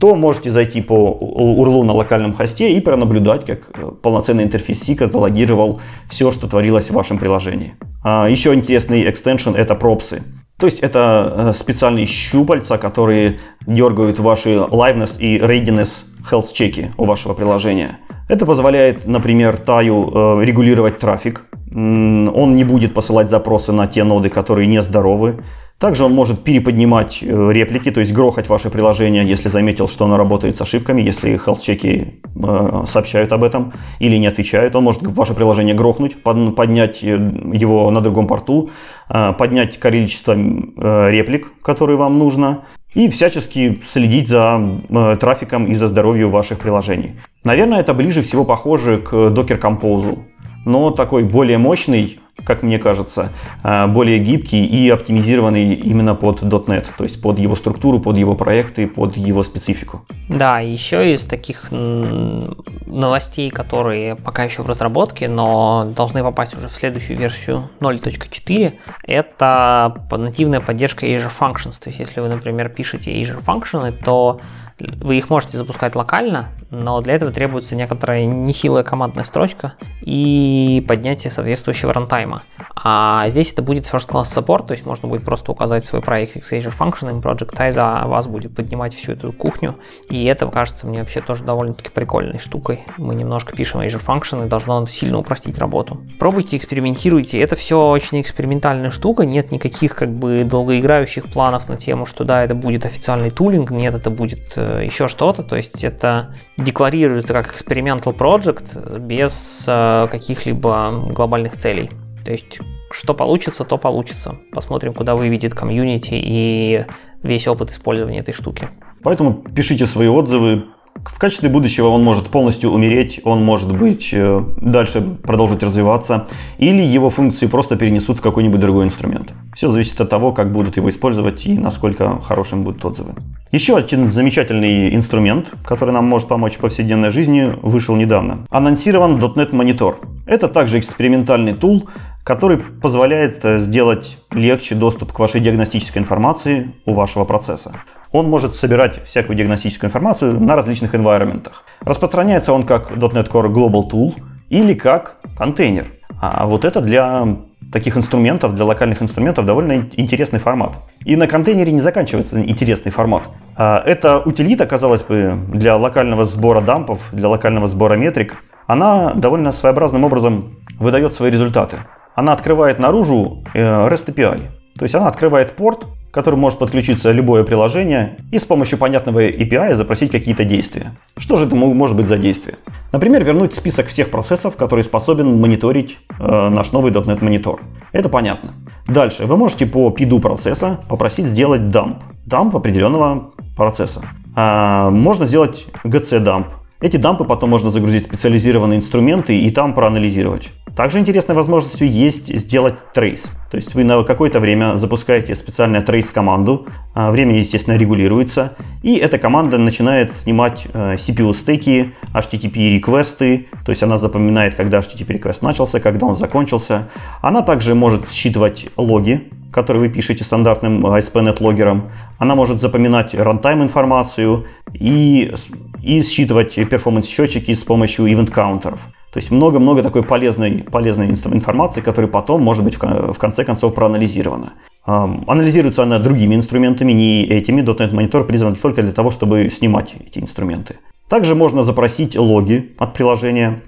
то можете зайти по URL на локальном хосте и пронаблюдать, как э, полноценный интерфейс сика залогировал все, что творилось в вашем приложении. А еще интересный экстеншн это пропсы. То есть это э, специальные щупальца, которые дергают ваши liveness и readiness health чеки у вашего приложения. Это позволяет, например, Таю э, регулировать трафик. Он не будет посылать запросы на те ноды, которые не здоровы. Также он может переподнимать э, реплики, то есть грохать ваше приложение, если заметил, что оно работает с ошибками, если health-чеки э, сообщают об этом или не отвечают. Он может ваше приложение грохнуть, поднять его на другом порту, поднять количество реплик, которые вам нужно, и всячески следить за трафиком и за здоровьем ваших приложений. Наверное, это ближе всего похоже к Docker Compose, но такой более мощный как мне кажется, э, более гибкий и оптимизированный именно под .NET, то есть под его структуру, под его проекты, под его специфику. Да, еще из таких новостей, которые пока еще в разработке, но должны попасть уже в следующую версию 0.4, это нативная поддержка Azure Functions. То есть, если вы, например, пишете Azure Functions, то вы их можете запускать локально, но для этого требуется некоторая нехилая командная строчка и поднятие соответствующего рантайма. А здесь это будет first class support, то есть можно будет просто указать свой проект Azure Function, и Project Tie за вас будет поднимать всю эту кухню. И это кажется мне вообще тоже довольно-таки прикольной штукой. Мы немножко пишем Azure Function, и должно сильно упростить работу. Пробуйте, экспериментируйте. Это все очень экспериментальная штука, нет никаких как бы долгоиграющих планов на тему, что да, это будет официальный тулинг, нет, это будет э, еще что-то. То есть это декларируется как experimental project без э, каких-либо глобальных целей. То есть, что получится, то получится. Посмотрим, куда выведет комьюнити и весь опыт использования этой штуки. Поэтому пишите свои отзывы, в качестве будущего он может полностью умереть, он может быть э, дальше продолжить развиваться, или его функции просто перенесут в какой-нибудь другой инструмент. Все зависит от того, как будут его использовать и насколько хорошим будут отзывы. Еще один замечательный инструмент, который нам может помочь в повседневной жизни, вышел недавно. Анонсирован .NET Monitor. Это также экспериментальный тул, который позволяет э, сделать легче доступ к вашей диагностической информации у вашего процесса он может собирать всякую диагностическую информацию на различных environment. Распространяется он как .NET Core Global Tool или как контейнер. А вот это для таких инструментов, для локальных инструментов довольно интересный формат. И на контейнере не заканчивается интересный формат. А эта утилита, казалось бы, для локального сбора дампов, для локального сбора метрик, она довольно своеобразным образом выдает свои результаты. Она открывает наружу э, REST API. То есть она открывает порт, к которому может подключиться любое приложение и с помощью понятного API запросить какие-то действия. Что же это может быть за действие? Например, вернуть список всех процессов, который способен мониторить э, наш новый .NET монитор. Это понятно. Дальше вы можете по PID процесса попросить сделать дамп. Дамп определенного процесса. А, можно сделать GC дамп. Эти дампы потом можно загрузить в специализированные инструменты и там проанализировать. Также интересной возможностью есть сделать трейс. То есть вы на какое-то время запускаете специальную трейс-команду, а, время, естественно, регулируется, и эта команда начинает снимать э, CPU-стеки, HTTP-реквесты, то есть она запоминает, когда HTTP-реквест начался, когда он закончился. Она также может считывать логи, которые вы пишете стандартным ASP.NET логером. Она может запоминать рантайм информацию и, и считывать перформанс-счетчики с помощью event-каунтеров. То есть много-много такой полезной, полезной информации, которая потом может быть в конце концов проанализирована. Анализируется она другими инструментами, не этими. .NET Monitor призван только для того, чтобы снимать эти инструменты. Также можно запросить логи от приложения,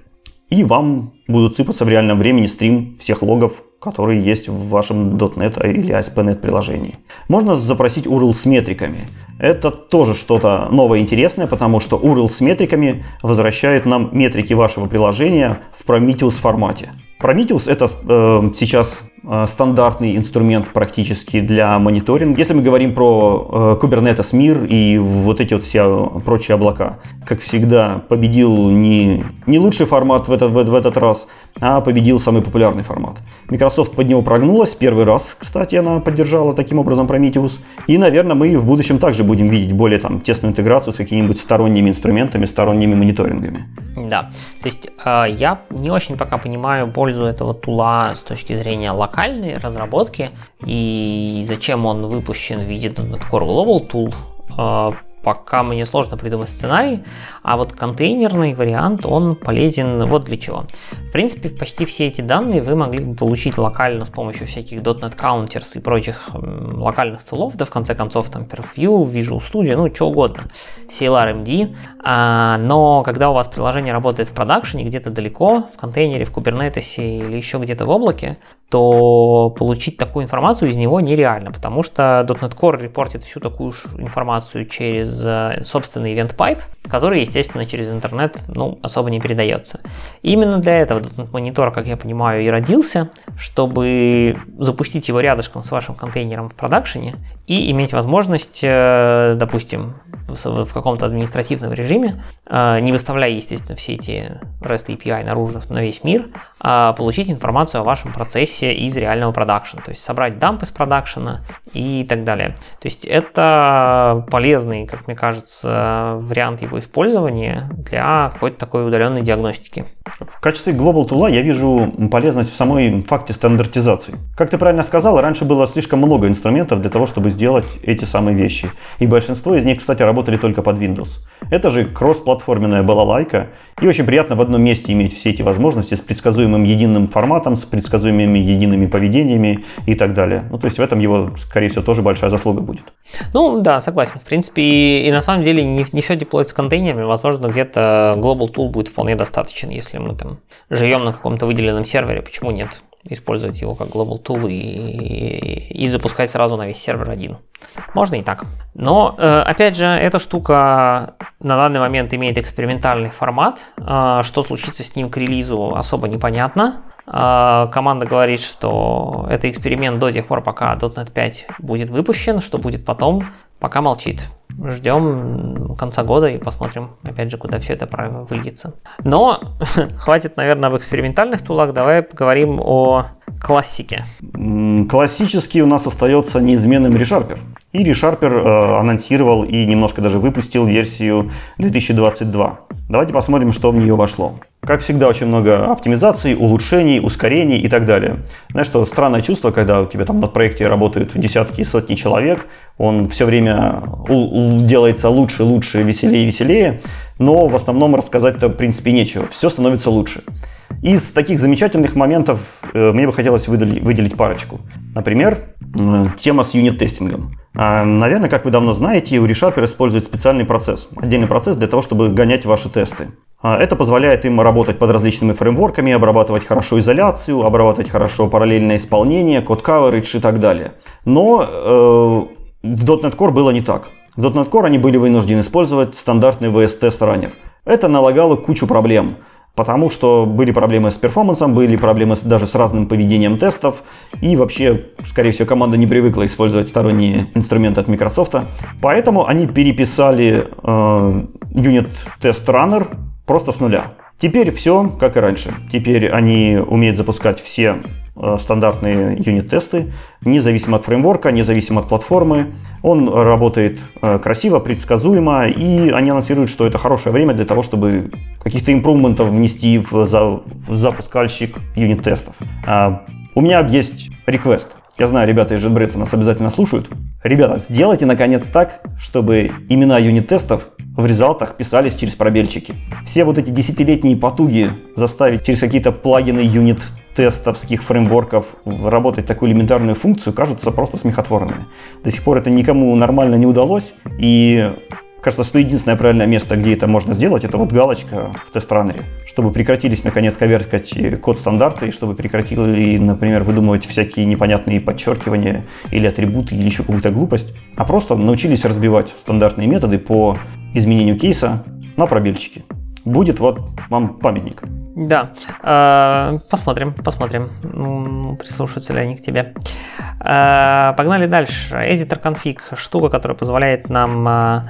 и вам будут сыпаться в реальном времени стрим всех логов, которые есть в вашем .NET или ASP.NET приложении. Можно запросить URL с метриками. Это тоже что-то новое интересное, потому что URL с метриками возвращает нам метрики вашего приложения в Prometheus формате. Prometheus это э, сейчас стандартный инструмент практически для мониторинга. Если мы говорим про э, Kubernetes мир и вот эти вот все прочие облака, как всегда, победил не, не лучший формат в этот, в, в этот раз, а победил самый популярный формат. Microsoft под него прогнулась, первый раз, кстати, она поддержала таким образом Prometheus, и, наверное, мы в будущем также будем видеть более там тесную интеграцию с какими-нибудь сторонними инструментами, сторонними мониторингами. Да, то есть э, я не очень пока понимаю пользу этого тула с точки зрения локальной разработки и зачем он выпущен в виде Core Global Tool. Э, пока мне сложно придумать сценарий, а вот контейнерный вариант, он полезен вот для чего. В принципе, почти все эти данные вы могли бы получить локально с помощью всяких .NET Counters и прочих локальных тулов, да в конце концов там Perfview, Visual Studio, ну что угодно, CLRMD. А, но когда у вас приложение работает в продакшене, где-то далеко, в контейнере, в кубернетесе или еще где-то в облаке, то получить такую информацию из него нереально, потому что .NET Core репортит всю такую информацию через э, собственный event pipe, который, естественно, через интернет ну, особо не передается. Именно для этого .NET Monitor, как я понимаю, и родился, чтобы запустить его рядышком с вашим контейнером в продакшене и иметь возможность, э, допустим, в каком-то административном режиме, э, не выставляя, естественно, все эти REST API наружу на весь мир, а получить информацию о вашем процессе из реального продакшена, то есть собрать дамп из продакшена и так далее. То есть это полезный, как мне кажется, вариант его использования для какой-то такой удаленной диагностики. В качестве Global Tool я вижу полезность в самой факте стандартизации. Как ты правильно сказал, раньше было слишком много инструментов для того, чтобы сделать эти самые вещи. И большинство из них, кстати, работали только под Windows. Это же кроссплатформенная балалайка, и очень приятно в одном месте иметь все эти возможности с предсказуемым единым форматом, с предсказуемыми едиными поведениями и так далее. Ну, то есть в этом его, скорее всего, тоже большая заслуга будет. Ну, да, согласен. В принципе, и, и на самом деле не, не все деплоится контейнерами. Возможно, где-то Global Tool будет вполне достаточен, если мы там живем на каком-то выделенном сервере. Почему нет? использовать его как Global Tool и, и запускать сразу на весь сервер один. Можно и так. Но, э, опять же, эта штука на данный момент имеет экспериментальный формат. Э, что случится с ним к релизу, особо непонятно. Э, команда говорит, что это эксперимент до тех пор, пока .NET 5 будет выпущен, что будет потом, пока молчит. Ждем конца года и посмотрим, опять же, куда все это выльется. Но хватит, наверное, об экспериментальных тулах. Давай поговорим о классике. Классический у нас остается неизменным ReSharper. И ReSharper э, анонсировал и немножко даже выпустил версию 2022. Давайте посмотрим, что в нее вошло. Как всегда, очень много оптимизаций, улучшений, ускорений и так далее. Знаешь, что странное чувство, когда у тебя там на проекте работают десятки и сотни человек, он все время делается лучше, лучше, веселее веселее, но в основном рассказать-то в принципе нечего. Все становится лучше. Из таких замечательных моментов э, мне бы хотелось выделить, парочку. Например, тема с юнит-тестингом. А, наверное, как вы давно знаете, у ReSharper использует специальный процесс, отдельный процесс для того, чтобы гонять ваши тесты. А, это позволяет им работать под различными фреймворками, обрабатывать хорошо изоляцию, обрабатывать хорошо параллельное исполнение, код coverage и так далее. Но э, в .NET Core было не так. В .NET Core они были вынуждены использовать стандартный VS Test Runner. Это налагало кучу проблем – потому что были проблемы с перформансом, были проблемы даже с разным поведением тестов, и вообще, скорее всего, команда не привыкла использовать сторонние инструменты от Microsoft. Поэтому они переписали э, Unit Test Runner просто с нуля. Теперь все как и раньше. Теперь они умеют запускать все э, стандартные юнит-тесты, независимо от фреймворка, независимо от платформы. Он работает э, красиво, предсказуемо, и они анонсируют, что это хорошее время для того, чтобы каких-то импрувментов внести в, в запускальщик юнит-тестов. А, у меня есть реквест. Я знаю, ребята из JetBrains нас обязательно слушают. Ребята, сделайте наконец так, чтобы имена юнит-тестов в результатах писались через пробельчики. Все вот эти десятилетние потуги заставить через какие-то плагины юнит тестовских фреймворков работать такую элементарную функцию кажутся просто смехотворными. До сих пор это никому нормально не удалось, и кажется, что единственное правильное место, где это можно сделать, это вот галочка в тест-раннере, чтобы прекратились наконец коверкать код стандарты, и чтобы прекратили, например, выдумывать всякие непонятные подчеркивания или атрибуты, или еще какую-то глупость, а просто научились разбивать стандартные методы по изменению кейса на пробельчики. Будет вот вам памятник. Да, э, посмотрим, посмотрим, прислушаются ли они к тебе. Э, погнали дальше. Editor config, штука, которая позволяет нам э,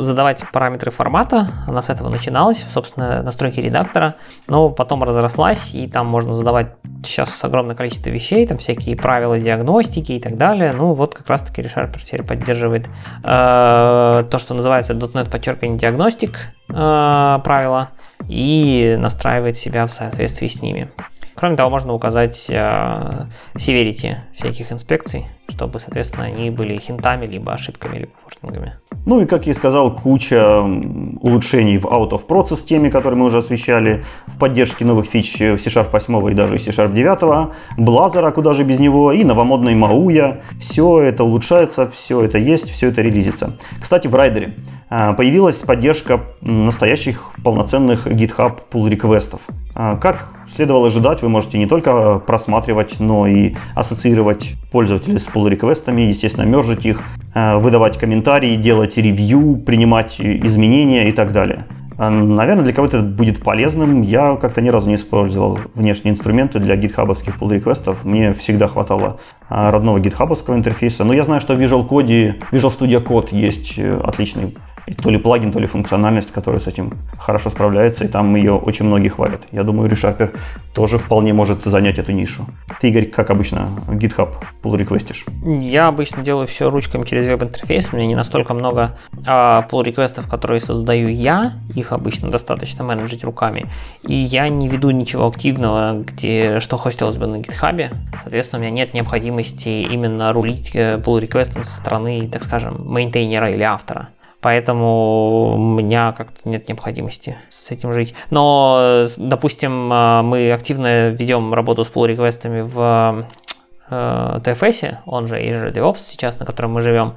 задавать параметры формата. Она с этого начиналась, собственно, настройки редактора, но потом разрослась, и там можно задавать сейчас огромное количество вещей, там всякие правила диагностики и так далее. Ну, вот как раз-таки ReSharper теперь поддерживает то, что называется .NET подчеркивание диагностик правила и настраивает себя в соответствии с ними. Кроме того, можно указать э, severity всяких инспекций, чтобы, соответственно, они были хинтами, либо ошибками, либо фортингами. Ну и, как я сказал, куча улучшений в out of process теме, которые мы уже освещали, в поддержке новых фич в C-Sharp 8 и даже C-Sharp 9, Блазера, куда же без него, и новомодной Мауя. Все это улучшается, все это есть, все это релизится. Кстати, в райдере появилась поддержка настоящих полноценных GitHub pull реквестов. А, как следовало ожидать, вы можете не только просматривать, но и ассоциировать пользователей с pull реквестами, естественно, мержить их, а, выдавать комментарии, делать ревью, принимать изменения и так далее. Наверное, для кого-то это будет полезным. Я как-то ни разу не использовал внешние инструменты для гитхабовских pull реквестов. Мне всегда хватало родного гитхабовского интерфейса. Но я знаю, что в Visual Code, Visual Studio Code есть э, отличный то ли плагин, то ли функциональность, которая с этим хорошо справляется, и там ее очень многие хвалят. Я думаю, ReSharper тоже вполне может занять эту нишу. Ты, Игорь, как обычно, GitHub pull реквестишь? Я обычно делаю все ручками через веб-интерфейс. У меня не настолько много а, pull реквестов, которые создаю я. Их обычно достаточно менеджить руками. И я не веду ничего активного, где что хостилось бы на GitHub. Соответственно, у меня нет необходимости именно рулить pull э, реквестом со стороны, так скажем, мейнтейнера или автора. Поэтому у меня как-то нет необходимости с этим жить. Но, допустим, а, мы активно ведем работу с pull-реквестами в TFS, э, он же Azure DevOps сейчас, на котором мы живем.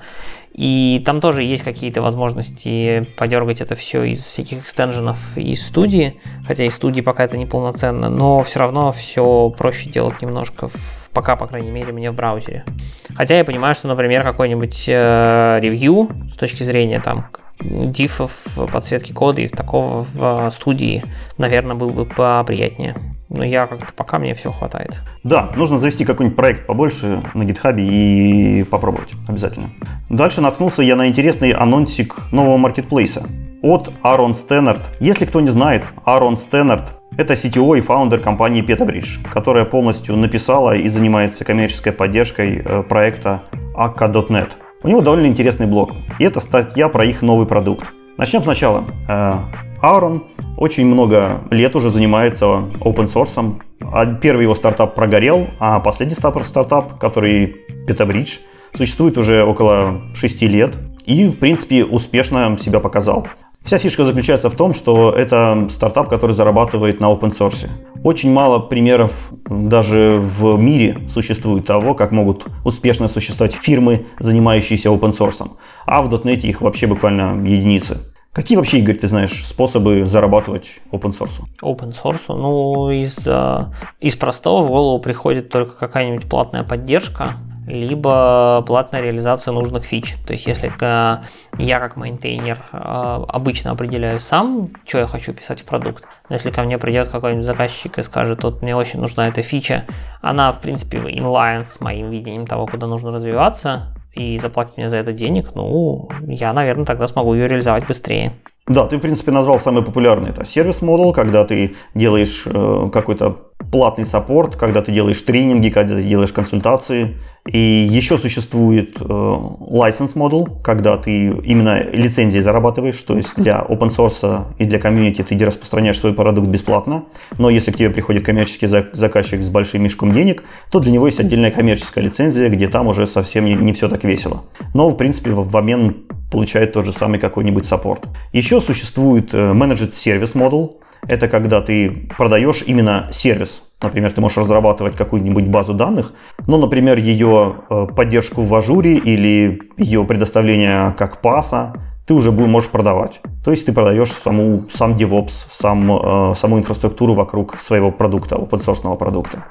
И там тоже есть какие-то возможности подергать это все из всяких экстенженов из студии, хотя из студии пока это не полноценно, но все равно все проще делать немножко в пока, по крайней мере, мне в браузере. Хотя я понимаю, что, например, какой-нибудь э, ревью с точки зрения там дифов, подсветки кода и такого в студии, наверное, был бы поприятнее. Но я как-то пока мне все хватает. Да, нужно завести какой-нибудь проект побольше на GitHub и попробовать обязательно. Дальше наткнулся я на интересный анонсик нового маркетплейса от Aaron Stannard. Если кто не знает, Aaron Stannard это CTO и фаундер компании Petabridge, которая полностью написала и занимается коммерческой поддержкой э, проекта akka.net. У него довольно интересный блог, и это статья про их новый продукт. Начнем сначала. Аарон очень много лет уже занимается open source. А первый его стартап прогорел, а последний стартап, который Petabridge, существует уже около 6 лет и, в принципе, успешно себя показал. Вся фишка заключается в том, что это стартап, который зарабатывает на open source. Очень мало примеров даже в мире существует того, как могут успешно существовать фирмы, занимающиеся open source. А в .NET их вообще буквально единицы. Какие вообще, Игорь, ты знаешь способы зарабатывать open source? Open source? Ну, из, э, из простого в голову приходит только какая-нибудь платная поддержка, либо платная реализация нужных фич. То есть, если я как maintainer э, обычно определяю сам, что я хочу писать в продукт, но если ко мне придет какой-нибудь заказчик и скажет, вот мне очень нужна эта фича, она, в принципе, in line с моим видением того, куда нужно развиваться, и заплатит мне за это денег, ну, я, наверное, тогда смогу ее реализовать быстрее. Да, ты, в принципе, назвал самый популярный. Это сервис-модул, когда ты делаешь э, какой-то платный саппорт, когда ты делаешь тренинги, когда ты делаешь консультации. И еще существует э, license model, когда ты именно лицензией зарабатываешь, то есть для open source и для комьюнити ты распространяешь свой продукт бесплатно, но если к тебе приходит коммерческий заказчик с большим мешком денег, то для него есть отдельная коммерческая лицензия, где там уже совсем не, не все так весело. Но, в принципе, в, в обмен получает тот же самый какой-нибудь саппорт. Еще существует э, Managed Service Model, это когда ты продаешь именно сервис, Например, ты можешь разрабатывать какую-нибудь базу данных, но, например, ее э, поддержку в ажуре или ее предоставление как паса ты уже можешь продавать. То есть ты продаешь саму, сам DevOps, сам, э, саму инфраструктуру вокруг своего продукта, open source продукта.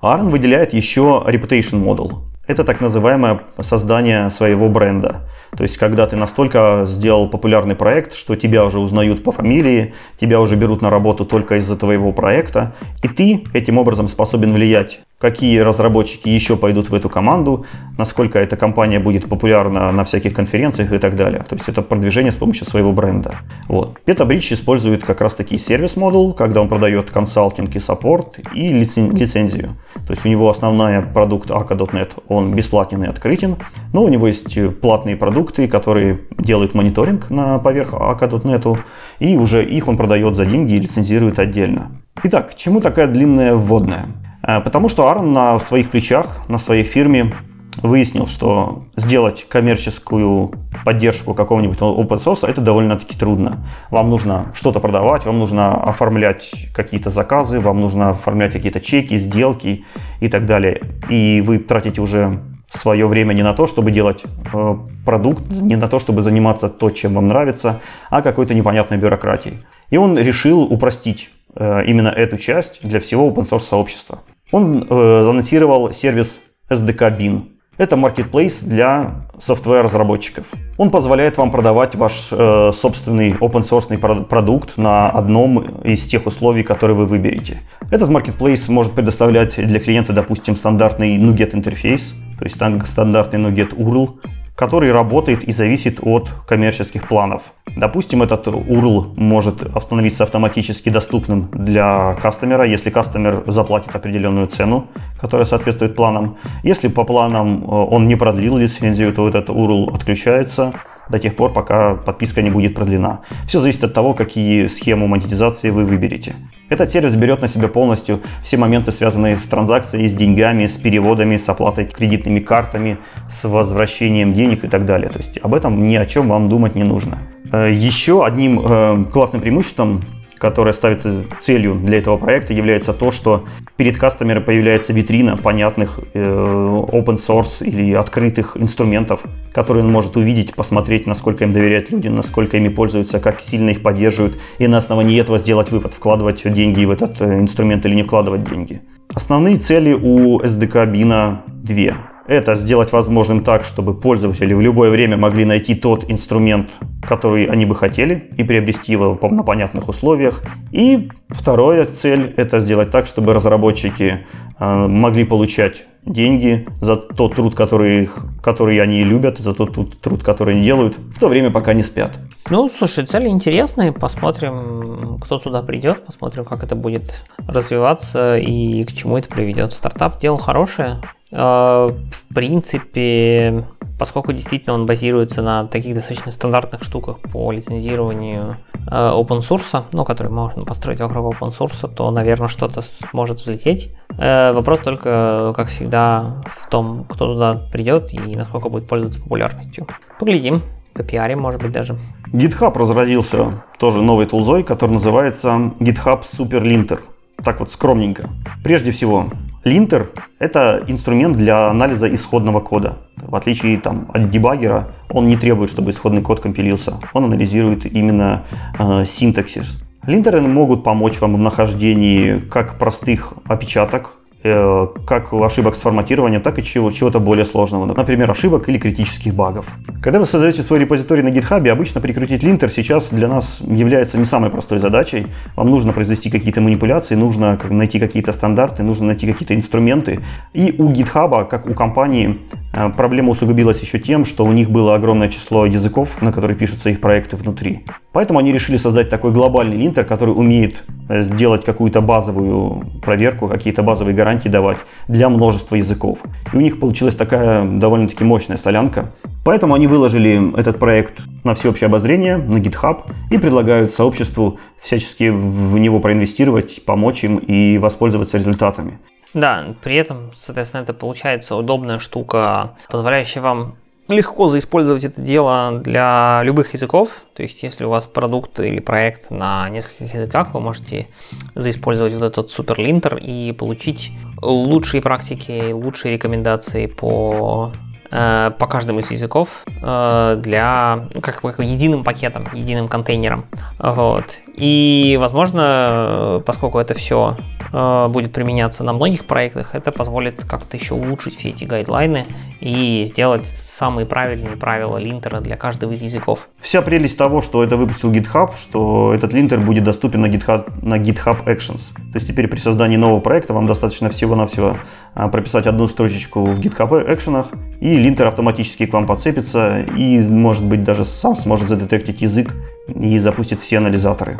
ARN выделяет еще Reputation Model. Это так называемое создание своего бренда. То есть, когда ты настолько сделал популярный проект, что тебя уже узнают по фамилии, тебя уже берут на работу только из-за твоего проекта, и ты этим образом способен влиять какие разработчики еще пойдут в эту команду, насколько эта компания будет популярна на всяких конференциях и так далее. То есть это продвижение с помощью своего бренда. Вот. PetaBridge использует как раз таки сервис-модул, когда он продает консалтинг и саппорт и лицензию. То есть у него основной продукт aka.net, он бесплатный и открытен, но у него есть платные продукты, которые делают мониторинг на поверх aka.net, и уже их он продает за деньги и лицензирует отдельно. Итак, к чему такая длинная вводная? Э, потому что Арн на своих плечах, на своей фирме выяснил, что сделать коммерческую поддержку какого-нибудь open source это довольно-таки трудно. Вам нужно что-то продавать, вам нужно оформлять какие-то заказы, вам нужно оформлять какие-то чеки, сделки и так далее. И вы тратите уже свое время не на то, чтобы делать э, продукт, не на то, чтобы заниматься то, чем вам нравится, а какой-то непонятной бюрократией. И он решил упростить э, именно эту часть для всего open source сообщества. Он э, анонсировал сервис SDK Bin. Это marketplace для софтвер-разработчиков. Он позволяет вам продавать ваш э, собственный open source продукт на одном из тех условий, которые вы выберете. Этот marketplace может предоставлять для клиента, допустим, стандартный NuGet интерфейс, то есть там стандартный NuGet URL, который работает и зависит от коммерческих планов. Допустим, этот URL может становиться автоматически доступным для кастомера, если кастомер заплатит определенную цену, которая соответствует планам. Если по планам э, он не продлил лицензию, то этот URL отключается до тех пор, пока подписка не будет продлена. Все зависит от того, какие схемы монетизации вы выберете. Этот сервис берет на себя полностью все моменты, связанные с транзакцией, с деньгами, с переводами, с оплатой кредитными картами, с возвращением денег и так далее. То есть об этом ни о чем вам думать не нужно. Э, Еще одним э, классным преимуществом которая ставится целью для этого проекта, является то, что перед кастомером появляется витрина понятных э, open source или открытых инструментов, которые он может увидеть, посмотреть, насколько им доверяют люди, насколько ими пользуются, как сильно их поддерживают, и на основании этого сделать вывод, вкладывать деньги в этот э, инструмент или не вкладывать деньги. Основные цели у SDK Bina две это сделать возможным так, чтобы пользователи в любое время могли найти тот инструмент, который они бы хотели, и приобрести его на понятных условиях. И вторая цель – это сделать так, чтобы разработчики э, могли получать деньги за тот труд, который, который они любят, за тот труд, который они делают, в то время, пока не спят. Ну, слушай, цели интересные, посмотрим, кто туда придет, посмотрим, как это будет развиваться и к чему это приведет. Стартап дело хорошее, в принципе, поскольку действительно он базируется на таких достаточно стандартных штуках по лицензированию э, open source, ну, который можно построить вокруг open source, то, наверное, что-то сможет взлететь. Э, вопрос только, как всегда, в том, кто туда придет и насколько будет пользоваться популярностью. Поглядим, попиарим, может быть, даже. GitHub разразился тоже новой тулзой, который называется GitHub SuperLinter. Так вот, скромненько. Прежде всего, Линтер – это инструмент для анализа исходного кода. В отличие там, от дебаггера, он не требует, чтобы исходный код компилился. Он анализирует именно э, синтаксис. Линтеры могут помочь вам в нахождении как простых опечаток, как ошибок с форматирования, так и чего, чего-то более сложного, например, ошибок или критических багов. Когда вы создаете свой репозиторий на GitHub, обычно прикрутить линтер сейчас для нас является не самой простой задачей. Вам нужно произвести какие-то манипуляции, нужно найти какие-то стандарты, нужно найти какие-то инструменты. И у GitHub, как у компании, э, проблема усугубилась еще тем, что у них было огромное число языков, на которые пишутся их проекты внутри. Поэтому они решили создать такой глобальный линтер, который умеет э, сделать какую-то базовую проверку, какие-то базовые гарантии давать для множества языков. И у них получилась такая довольно-таки мощная солянка. Поэтому они выложили этот проект на всеобщее обозрение, на GitHub и предлагают сообществу всячески в него проинвестировать, помочь им и воспользоваться результатами. Да, при этом, соответственно, это получается удобная штука, позволяющая вам легко заиспользовать это дело для любых языков. То есть, если у вас продукт или проект на нескольких языках, вы можете заиспользовать вот этот суперлинтер и получить лучшие практики, лучшие рекомендации по э, по каждому из языков э, для ну, как бы единым пакетом, единым контейнером. Вот. И, возможно, поскольку это все э, будет применяться на многих проектах, это позволит как-то еще улучшить все эти гайдлайны и сделать самые правильные правила линтера для каждого из языков. Вся прелесть того, что это выпустил GitHub, что этот линтер будет доступен на GitHub, на GitHub Actions. То есть теперь при создании нового проекта вам достаточно всего-навсего а, прописать одну строчечку в GitHub Actions, и линтер автоматически к вам подцепится, и, может быть, даже сам сможет задетектить язык и запустит все анализаторы.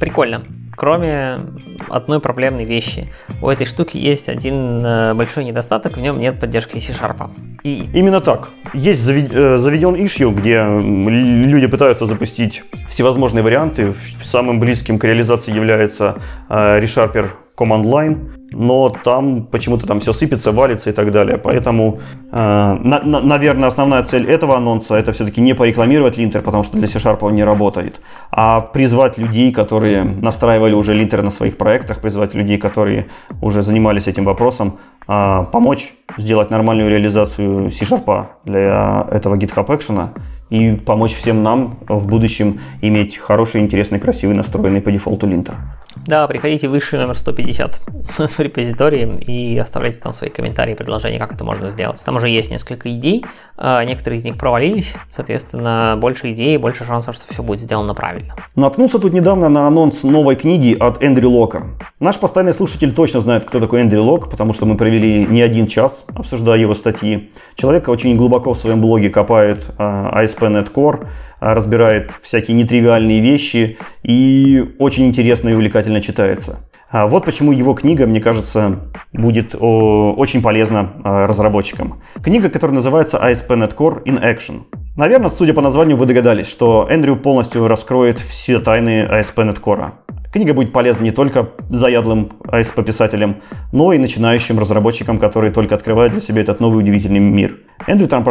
Прикольно. Кроме одной проблемной вещи. У этой штуки есть один э, большой недостаток, в нем нет поддержки C-Sharp. И... Именно так. Есть э, заведен issue, где люди пытаются запустить всевозможные варианты. Самым близким к реализации является э, ReSharper Command Line. Но там почему-то там все сыпется, валится и так далее. Поэтому, э, на, на, наверное, основная цель этого анонса это все-таки не порекламировать линтер, потому что для C-Sharp он не работает, а призвать людей, которые настраивали уже линтер на своих проектах, призвать людей, которые уже занимались этим вопросом, э, помочь сделать нормальную реализацию C-Sharp для этого GitHub Action и помочь всем нам в будущем иметь хороший, интересный, красивый, настроенный по дефолту линтер. Да, приходите выше номер 150 в репозитории и оставляйте там свои комментарии предложения, как это можно сделать. Там уже есть несколько идей, а, некоторые из них провалились, соответственно, больше идей, больше шансов, что все будет сделано правильно. Наткнулся тут недавно на анонс новой книги от Эндрю Лока. Наш постоянный слушатель точно знает, кто такой Эндрю Лок, потому что мы провели не один час, обсуждая его статьи. Человек очень глубоко в своем блоге копает ASP.NET Core, разбирает всякие нетривиальные вещи и очень интересно и увлекательно читается. А вот почему его книга, мне кажется, будет очень полезна а, разработчикам. Книга, которая называется ASP.NET Core in Action. Наверное, судя по названию, вы догадались, что Эндрю полностью раскроет все тайны ASP.NET Core. Книга будет полезна не только заядлым ASP-писателям, но и начинающим разработчикам, которые только открывают для себя этот новый удивительный мир. Эндрю там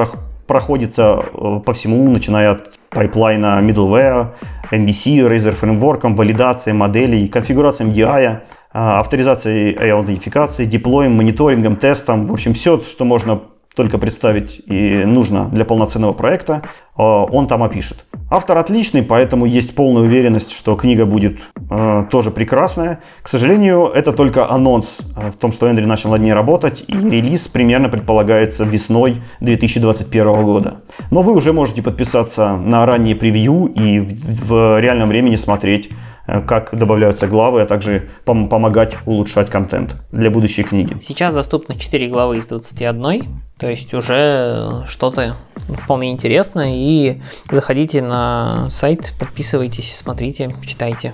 проходится э, по всему, начиная от pipeline а middleware, MVC, Razor фреймворком, валидацией моделей, конфигурацией, DI, а, авторизацией и аутентификацией, deploy ем, мониторингом, тестом. В общем, все, что можно только представить и нужно для полноценного проекта, э, он там опишет. Автор отличный, поэтому есть полная уверенность, что книга будет э, тоже прекрасная. К сожалению, это только анонс э, в том, что Эндри начал над ней работать, и релиз примерно предполагается весной 2021 года. Но вы уже можете подписаться на ранние превью и в, в реальном времени смотреть как добавляются главы, а также пом- помогать улучшать контент для будущей книги. Сейчас доступны 4 главы из 21, то есть уже что-то вполне интересно. И заходите на сайт, подписывайтесь, смотрите, читайте.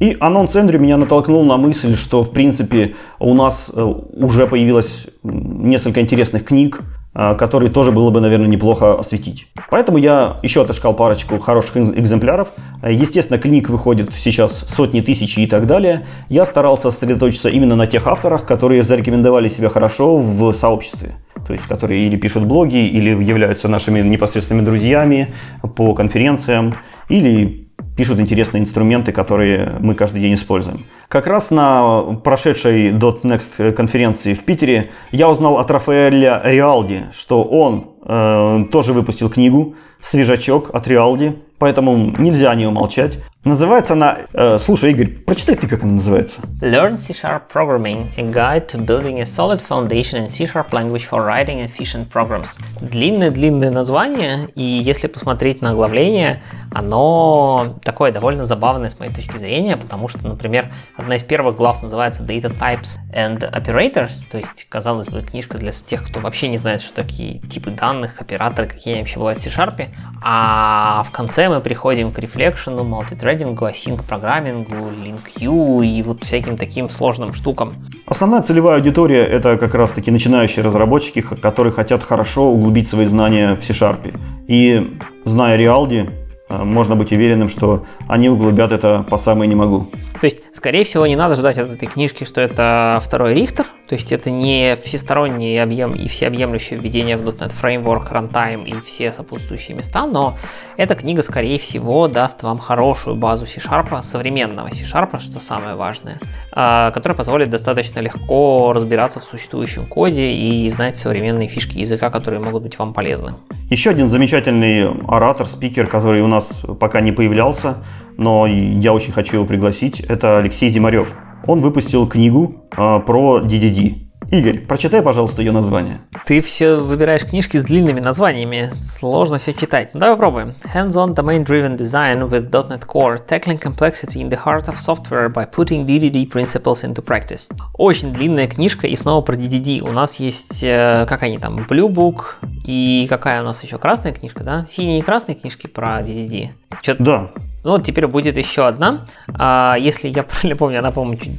И анонс Эндрю меня натолкнул на мысль, что в принципе у нас э, уже появилось несколько интересных книг, который тоже было бы, наверное, неплохо осветить. Поэтому я еще отыскал парочку хороших экземпляров. Естественно, книг выходит сейчас сотни тысяч и так далее. Я старался сосредоточиться именно на тех авторах, которые зарекомендовали себя хорошо в сообществе. То есть, которые или пишут блоги, или являются нашими непосредственными друзьями по конференциям, или пишут интересные инструменты, которые мы каждый день используем. Как раз на прошедшей .next конференции в Питере я узнал от Рафаэля Риалди, что он э, тоже выпустил книгу «Свежачок» от Риалди, поэтому нельзя о ней умолчать. Называется она... Э, слушай, Игорь, прочитай ты, как она называется. Learn C-Sharp Programming, a guide to building a solid foundation in C-Sharp language for writing efficient programs. Длинное-длинное название, и если посмотреть на оглавление, оно такое довольно забавное с моей точки зрения, потому что, например, одна из первых глав называется Data Types and Operators, то есть, казалось бы, книжка для тех, кто вообще не знает, что такие типы данных, операторы, какие вообще бывают в C-Sharp, а в конце мы приходим к рефлекшену, мультитрейдингу, async программингу, link и вот всяким таким сложным штукам. Основная целевая аудитория это как раз таки начинающие разработчики, которые хотят хорошо углубить свои знания в C-Sharp. И зная э, можно быть уверенным, что они углубят это по самой не могу. То есть, скорее всего, не надо ждать от этой книжки, что это второй Рихтер, то есть это не всесторонний объем и всеобъемлющее введение в .NET Framework, Runtime и все сопутствующие места, но эта книга, скорее всего, даст вам хорошую базу C-Sharp, современного C-Sharp, что самое важное, а, которая позволит достаточно легко разбираться в существующем коде и знать современные фишки языка, которые могут быть вам полезны. Еще один замечательный оратор, спикер, который у нас пока не появлялся, но я очень хочу его пригласить, это Алексей Зимарев. Он выпустил книгу э, про DDD. Игорь, прочитай, пожалуйста, ее название. Ты все выбираешь книжки с длинными названиями. Сложно все читать. Ну, давай попробуем. Hands-on domain-driven design with .NET Core, tackling complexity in the heart of software by putting DDD principles into practice. Очень длинная книжка и снова про DDD. У нас есть, э, как они там, Blue Book и какая у нас еще красная книжка, да? Синие и красные книжки про DDD. Чё... Да, Ну вот теперь будет еще одна. А, если я правильно помню, она, по-моему, чуть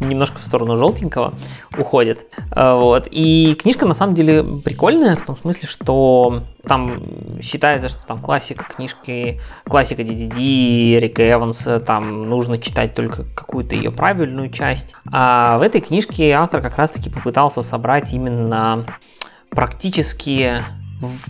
немножко в сторону желтенького уходит. А, вот. И книжка на самом деле прикольная в том смысле, что там считается, что там классика книжки, классика DDD, Эрика Эванса, там нужно читать только какую-то ее правильную часть. А в этой книжке автор как раз-таки попытался собрать именно практические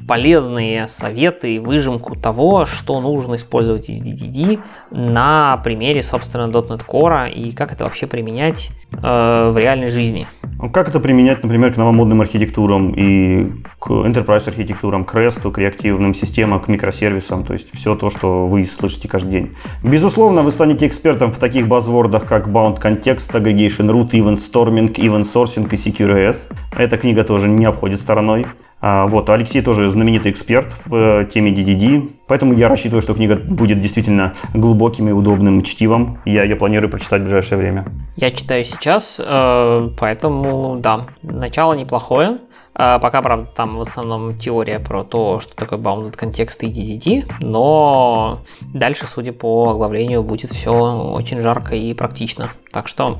полезные советы и выжимку того, что нужно использовать из DDD на примере, собственно, .NET Core и как это вообще применять э, в реальной жизни. Ну, как это применять, например, к новомодным архитектурам и к enterprise архитектурам, к REST, к реактивным системам, к микросервисам, то есть все то, что вы слышите каждый день. Безусловно, вы станете экспертом в таких базвордах, как Bound Context, Aggregation Root, Event Storming, Event Sourcing и CQRS. Эта книга тоже не обходит стороной. А, вот, Алексей тоже знаменитый эксперт в э, теме DDD, поэтому я рассчитываю, что книга будет действительно глубоким и удобным чтивом. Я ее планирую прочитать в ближайшее время. Я читаю сейчас, э, поэтому, да, начало неплохое. А, пока, правда, там в основном теория про то, что такое bounded контекст и DDD, но дальше, судя по оглавлению, будет все очень жарко и практично. Так что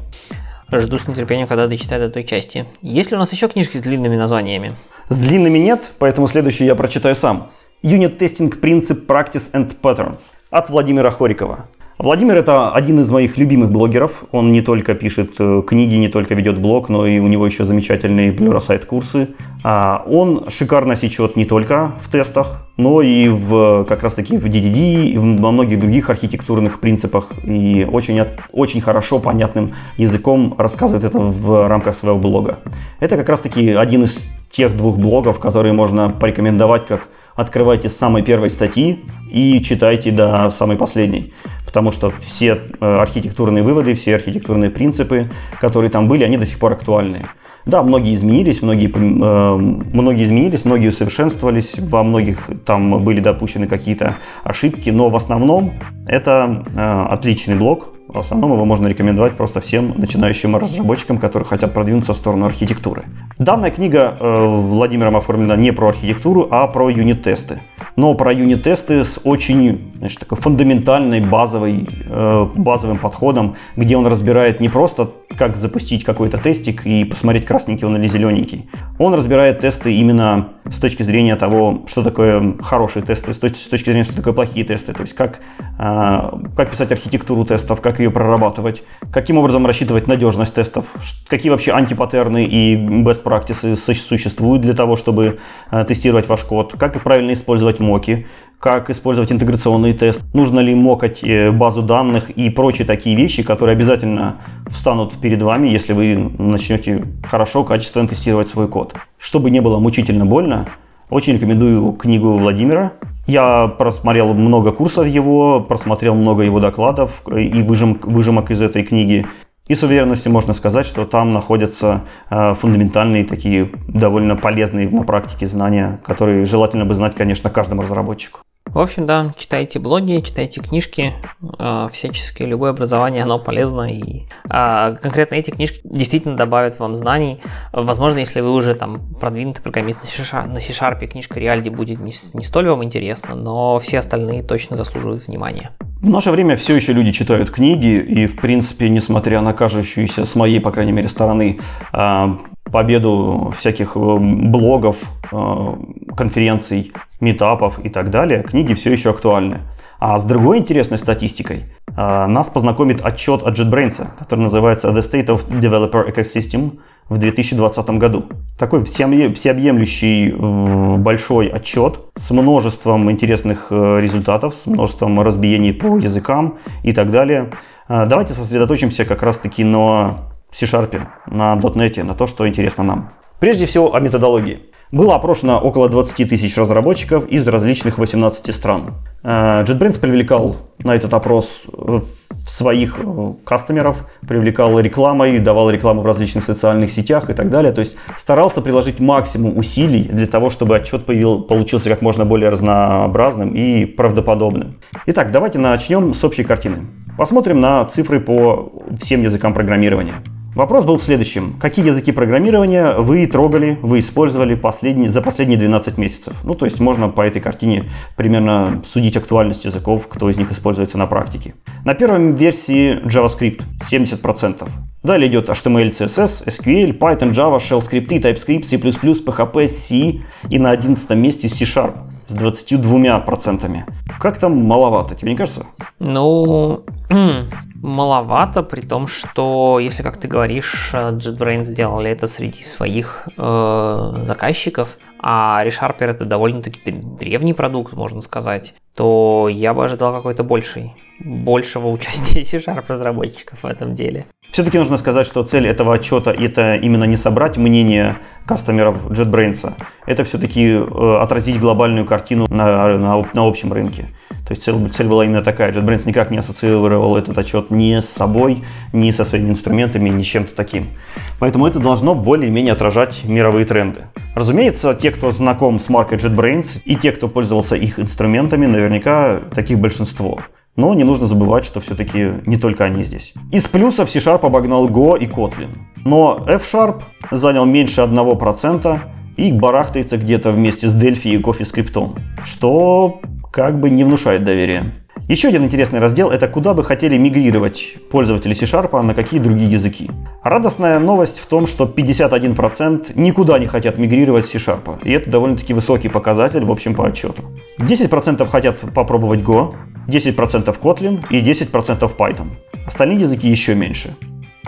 жду с нетерпением, когда дочитаю до той части. Есть ли у нас еще книжки с длинными названиями? С длинными нет, поэтому следующий я прочитаю сам. Unit Testing Principle Practice and Patterns от Владимира Хорикова. Владимир это один из моих любимых блогеров. Он не только пишет э, книги, не только ведет блог, но и у него еще замечательные Pluralsight курсы. А, он шикарно сечет не только в тестах, но и в, как раз таки в DDD, и во многих других архитектурных принципах. И очень, очень хорошо, понятным языком рассказывает это в рамках своего блога. Это как раз таки один из тех двух блогов, которые можно порекомендовать, как открывайте с самой первой статьи и читайте до самой последней. Потому что все э, архитектурные выводы, все архитектурные принципы, которые там были, они до сих пор актуальны. Да, многие изменились, многие, э, многие изменились, многие усовершенствовались, во многих там были допущены какие-то ошибки, но в основном это э, отличный блог, в основном его можно рекомендовать просто всем начинающим разработчикам, которые хотят продвинуться в сторону архитектуры. Данная книга э, Владимиром оформлена не про архитектуру, а про юнит-тесты. Но про юнит-тесты с очень значит, такой фундаментальной базовой, э, базовым подходом, где он разбирает не просто как запустить какой-то тестик и посмотреть красненький он или зелененький. Он разбирает тесты именно с точки зрения того, что такое хорошие тесты, с точки, с точки зрения, что такое плохие тесты, то есть как, э, как писать архитектуру тестов, как ее прорабатывать, каким образом рассчитывать надежность тестов, какие вообще антипаттерны и best practices существуют для того, чтобы э, тестировать ваш код, как правильно использовать моки, как использовать интеграционный тест, нужно ли мокать э, базу данных и прочие такие вещи, которые обязательно встанут перед вами, если вы начнете хорошо, качественно тестировать свой код. Чтобы не было мучительно больно, очень рекомендую книгу Владимира. Я просмотрел много курсов его, просмотрел много его докладов и выжим, выжимок из этой книги. И с уверенностью можно сказать, что там находятся э, фундаментальные такие довольно полезные на практике знания, которые желательно бы знать, конечно, каждому разработчику. В общем, да, читайте блоги, читайте книжки, э, всячески любое образование, оно полезно, и э, конкретно эти книжки действительно добавят вам знаний. Возможно, если вы уже там продвинутый программист на C-Sharp, книжка Реальди будет не, не столь вам интересна, но все остальные точно заслуживают внимания. В наше время все еще люди читают книги, и, в принципе, несмотря на кажущуюся, с моей, по крайней мере, стороны, э, победу всяких э, блогов, конференций, метапов и так далее, книги все еще актуальны. А с другой интересной статистикой э, нас познакомит отчет от JetBrains, который называется The State of Developer Ecosystem в 2020 году. Такой всеобъемлющий большой отчет с множеством интересных результатов, с множеством разбиений по языкам и так далее. Давайте сосредоточимся как раз-таки на C-Sharp, на .NET, на то, что интересно нам. Прежде всего о методологии. Было опрошено около 20 тысяч разработчиков из различных 18 стран. Э, JetBrains привлекал на этот опрос э, своих э, кастомеров, привлекал рекламой, давал рекламу в различных социальных сетях и так далее. То есть старался приложить максимум усилий для того, чтобы отчет появил, получился как можно более разнообразным и правдоподобным. Итак, давайте начнем с общей картины. Посмотрим на цифры по всем языкам программирования. Вопрос был следующим. Какие языки программирования вы трогали, вы использовали последние, за последние 12 месяцев? Ну, то есть можно по этой картине примерно судить актуальность языков, кто из них используется на практике. На первой версии JavaScript 70%. Далее идет HTML, CSS, SQL, Python, Java, Shell скрипты, TypeScript, C++, PHP, C и на 11 месте C-Sharp с 22%. Как там маловато, тебе не кажется? Ну, маловато, при том, что, если, как ты говоришь, JetBrains сделали это среди своих э, заказчиков, а ReSharper это довольно-таки древний продукт, можно сказать, то я бы ожидал какой-то большей, большего участия C-Sharp разработчиков в этом деле. Все-таки нужно сказать, что цель этого отчета это именно не собрать мнение кастомеров JetBrains, это все-таки э, отразить глобальную картину на, на, на общем рынке. То есть цель, цель была именно такая. JetBrains никак не ассоциировал этот отчет ни с собой, ни со своими инструментами, ни с чем-то таким. Поэтому это должно более-менее отражать мировые тренды. Разумеется, те, кто знаком с маркой JetBrains и те, кто пользовался их инструментами, наверняка таких большинство. Но не нужно забывать, что все-таки не только они здесь. Из плюсов C-Sharp обогнал Go и Kotlin. Но F-Sharp занял меньше 1% и барахтается где-то вместе с Delphi и CoffeeScript, что как бы не внушает доверия. Еще один интересный раздел – это куда бы хотели мигрировать пользователи C-Sharp, на какие другие языки. Радостная новость в том, что 51% никуда не хотят мигрировать с C-Sharp, и это довольно-таки высокий показатель в общем по отчету. 10% хотят попробовать Go, 10% Kotlin и 10% Python. Остальные языки еще меньше.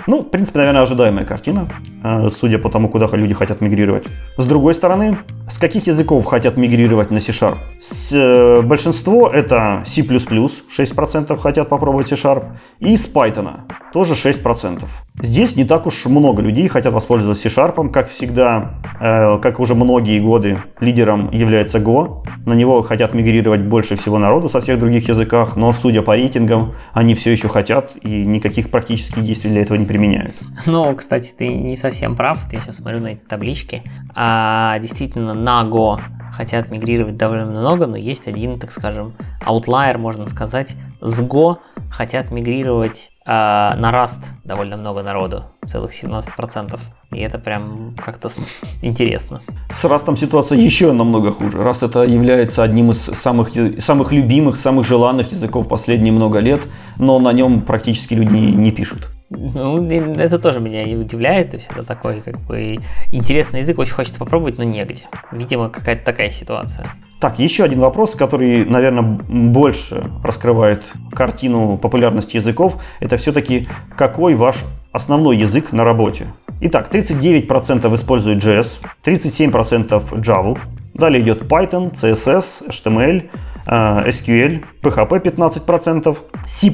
Ну, в принципе, наверное, ожидаемая картина, э, судя по тому, куда люди хотят мигрировать. С другой стороны, с каких языков хотят мигрировать на C-Sharp? С, э, большинство это C++, 6% хотят попробовать C-Sharp, и с Python, тоже 6%. Здесь не так уж много людей хотят воспользоваться C-Sharp, как всегда, э, как уже многие годы лидером является Go. На него хотят мигрировать больше всего народу со всех других языках, но судя по рейтингам, они все еще хотят и никаких практических действий для этого не применяют. Ну, кстати, ты не совсем прав. Я сейчас смотрю на эти таблички. А, действительно, на Go хотят мигрировать довольно много, но есть один, так скажем, аутлайер, можно сказать. С Go хотят мигрировать э, на Rust довольно много народу, целых 17%. И это прям как-то интересно. С Rust ситуация еще намного хуже. Rust это является одним из самых, самых любимых, самых желанных языков последние много лет, но на нем практически люди не, пишут. Ну, это тоже меня не удивляет. То есть это такой как бы интересный язык, очень хочется попробовать, но негде. Видимо, какая-то такая ситуация. Так, еще один вопрос, который, наверное, больше раскрывает картину популярности языков. Это все-таки какой ваш основной язык на работе? Итак, 39% используют JS, 37% Java, далее идет Python, CSS, HTML, SQL, PHP 15%, C++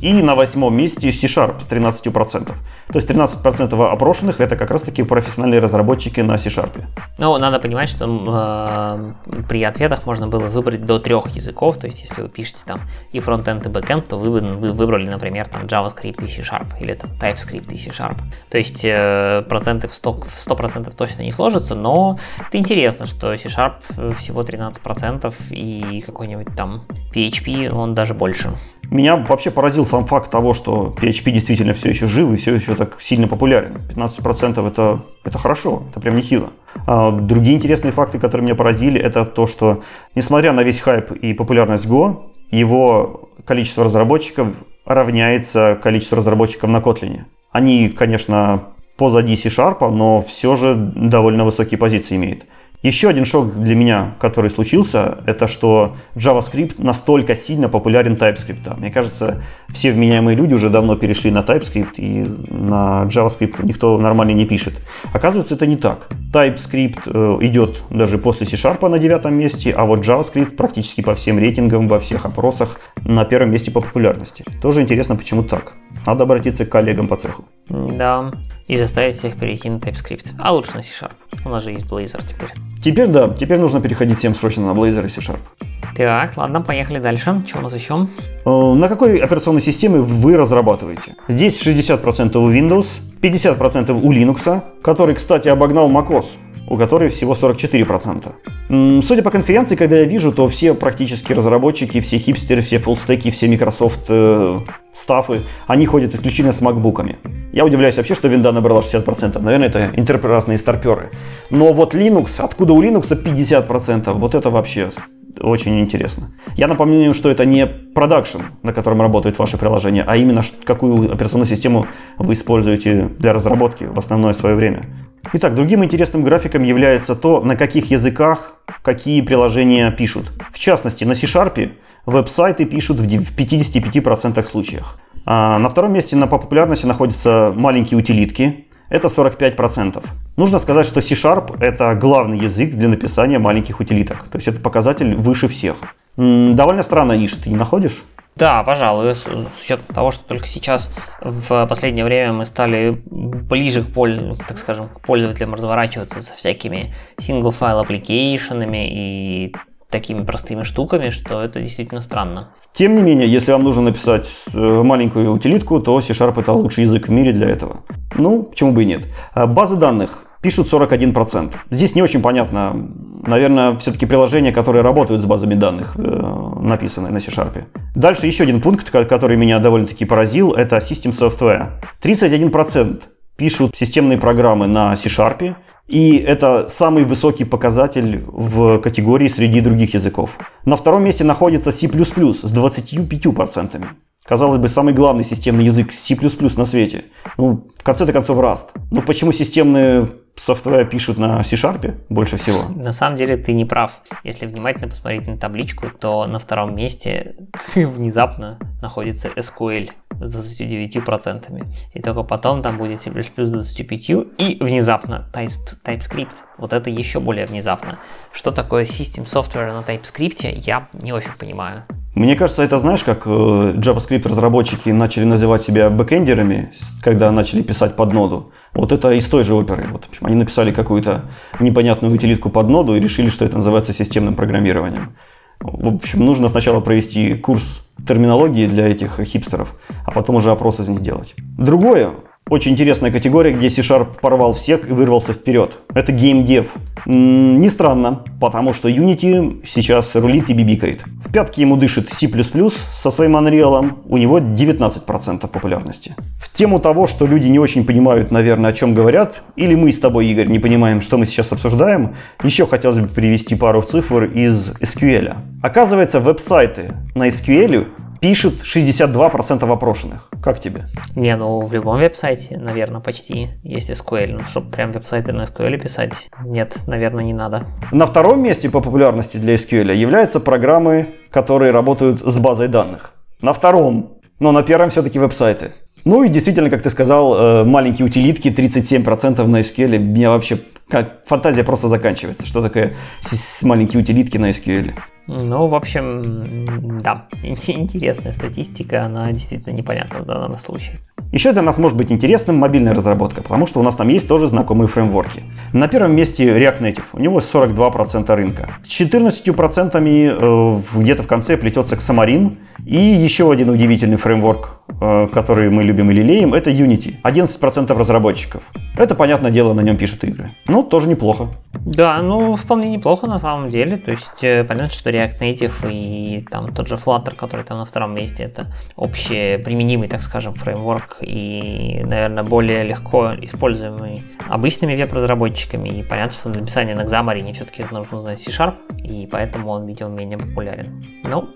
и на восьмом месте C-Sharp с 13%. То есть 13% опрошенных это как раз таки профессиональные разработчики на C-Sharp. Ну, надо понимать, что э, при ответах можно было выбрать до трех языков. То есть, если вы пишете там и фронтенд, и бэкенд, то вы, вы выбрали, например, там JavaScript и C-Sharp или там TypeScript и C-Sharp. То есть э, проценты в 100%, в 100% точно не сложится, но это интересно, что C-Sharp всего 13% и какой-нибудь там PHP он даже больше. Меня вообще поразил сам факт того, что PHP действительно все еще жив и все еще так сильно популярен. 15% это, это хорошо, это прям нехило. А другие интересные факты, которые меня поразили, это то, что несмотря на весь хайп и популярность Go, его количество разработчиков равняется количеству разработчиков на Kotlin. Они, конечно, позади C-Sharp, но все же довольно высокие позиции имеют. Еще один шок для меня, который случился, это что JavaScript настолько сильно популярен TypeScript. Мне кажется, все вменяемые люди уже давно перешли на TypeScript, и на JavaScript никто нормально не пишет. Оказывается, это не так. TypeScript э, идет даже после C-Sharp на девятом месте, а вот JavaScript практически по всем рейтингам, во всех опросах на первом месте по популярности. Тоже интересно, почему так. Надо обратиться к коллегам по цеху. Да, и заставить всех перейти на TypeScript. А лучше на C-Sharp. У нас же есть Blazor теперь. Теперь да, теперь нужно переходить всем срочно на Blazor и C-Sharp. Так, ладно, поехали дальше. Что у нас еще? Э, на какой операционной системе вы разрабатываете? Здесь 60% у Windows, 50% у Linux, который, кстати, обогнал macOS у которой всего 44%. Судя по конференции, когда я вижу, то все практически разработчики, все хипстеры, все фуллстеки, все Microsoft э, стафы, они ходят исключительно с макбуками. Я удивляюсь вообще, что винда набрала 60%. Наверное, это интерпресные старперы. Но вот Linux, откуда у Linux 50%, вот это вообще очень интересно. Я напомню, что это не продакшн, на котором работает ваше приложение, а именно какую операционную систему вы используете для разработки в основное свое время. Итак, другим интересным графиком является то, на каких языках какие приложения пишут. В частности, на C-Sharp веб-сайты пишут в 55% случаях. А на втором месте на, по популярности находятся маленькие утилитки. Это 45%. Нужно сказать, что C-Sharp это главный язык для написания маленьких утилиток. То есть это показатель выше всех. Довольно странная ниша, ты не находишь? Да, пожалуй, с учетом того, что только сейчас в последнее время мы стали ближе к, поль, так скажем, к пользователям разворачиваться со всякими single file application'ами и такими простыми штуками, что это действительно странно. Тем не менее, если вам нужно написать э, маленькую утилитку, то C-Sharp это лучший язык в мире для этого. Ну, почему бы и нет. А базы данных пишут 41%. Здесь не очень понятно. Наверное, все-таки приложения, которые работают с базами данных, э, написаны на C-Sharp. Дальше еще один пункт, который меня довольно-таки поразил, это System Software. 31% пишут системные программы на C-Sharp, и это самый высокий показатель в категории среди других языков. На втором месте находится C++ с 25%. Казалось бы, самый главный системный язык C++ на свете. Ну, в конце-то концов, Rust. Но почему системные софтвер пишут на C-Sharp больше всего? На самом деле ты не прав. Если внимательно посмотреть на табличку, то на втором месте внезапно находится SQL с 29%. И только потом там будет C++ с 25% и внезапно TypeScript. Вот это еще более внезапно. Что такое System Software на TypeScript, я не очень понимаю. Мне кажется, это знаешь, как э, JavaScript разработчики начали называть себя бэкэндерами, когда начали писать под ноду. Вот это из той же оперы. Вот, общем, они написали какую-то непонятную утилитку под ноду и решили, что это называется системным программированием. В общем, нужно сначала провести курс терминологии для этих хипстеров, а потом уже опрос из них делать. Другое, очень интересная категория, где C-Sharp порвал всех и вырвался вперед. Это геймдев. Не странно, потому что Unity сейчас рулит и бибикает. В пятке ему дышит C++ со своим Unreal, у него 19% популярности. В тему того, что люди не очень понимают, наверное, о чем говорят, или мы с тобой, Игорь, не понимаем, что мы сейчас обсуждаем, еще хотелось бы привести пару цифр из SQL. Оказывается, веб-сайты на SQL пишет 62% опрошенных. Как тебе? Не, ну в любом веб-сайте, наверное, почти есть SQL. Ну, чтобы прям веб-сайты на SQL писать, нет, наверное, не надо. На втором месте по популярности для SQL являются программы, которые работают с базой данных. На втором, но на первом все-таки веб-сайты. Ну и действительно, как ты сказал, э, маленькие утилитки, 37% на SQL. Меня вообще как фантазия просто заканчивается. Что такое маленькие утилитки на SQL? Ну, в общем, да, интересная статистика, она действительно непонятна в данном случае. Еще для нас может быть интересным мобильная разработка, потому что у нас там есть тоже знакомые фреймворки. На первом месте React Native, у него 42% рынка. С 14% э, где-то в конце плетется Xamarin, и еще один удивительный фреймворк, э, который мы любим и лелеем, это Unity. 11% разработчиков. Это, понятное дело, на нем пишут игры. Ну, тоже неплохо. Да, ну, вполне неплохо на самом деле. То есть, э, понятно, что React Native и там тот же Flutter, который там на втором месте, это общеприменимый, так скажем, фреймворк и, наверное, более легко используемый обычными веб-разработчиками. И понятно, что для написания на Xamarin все-таки нужно знать C-Sharp, и поэтому он, видимо, менее популярен. Ну,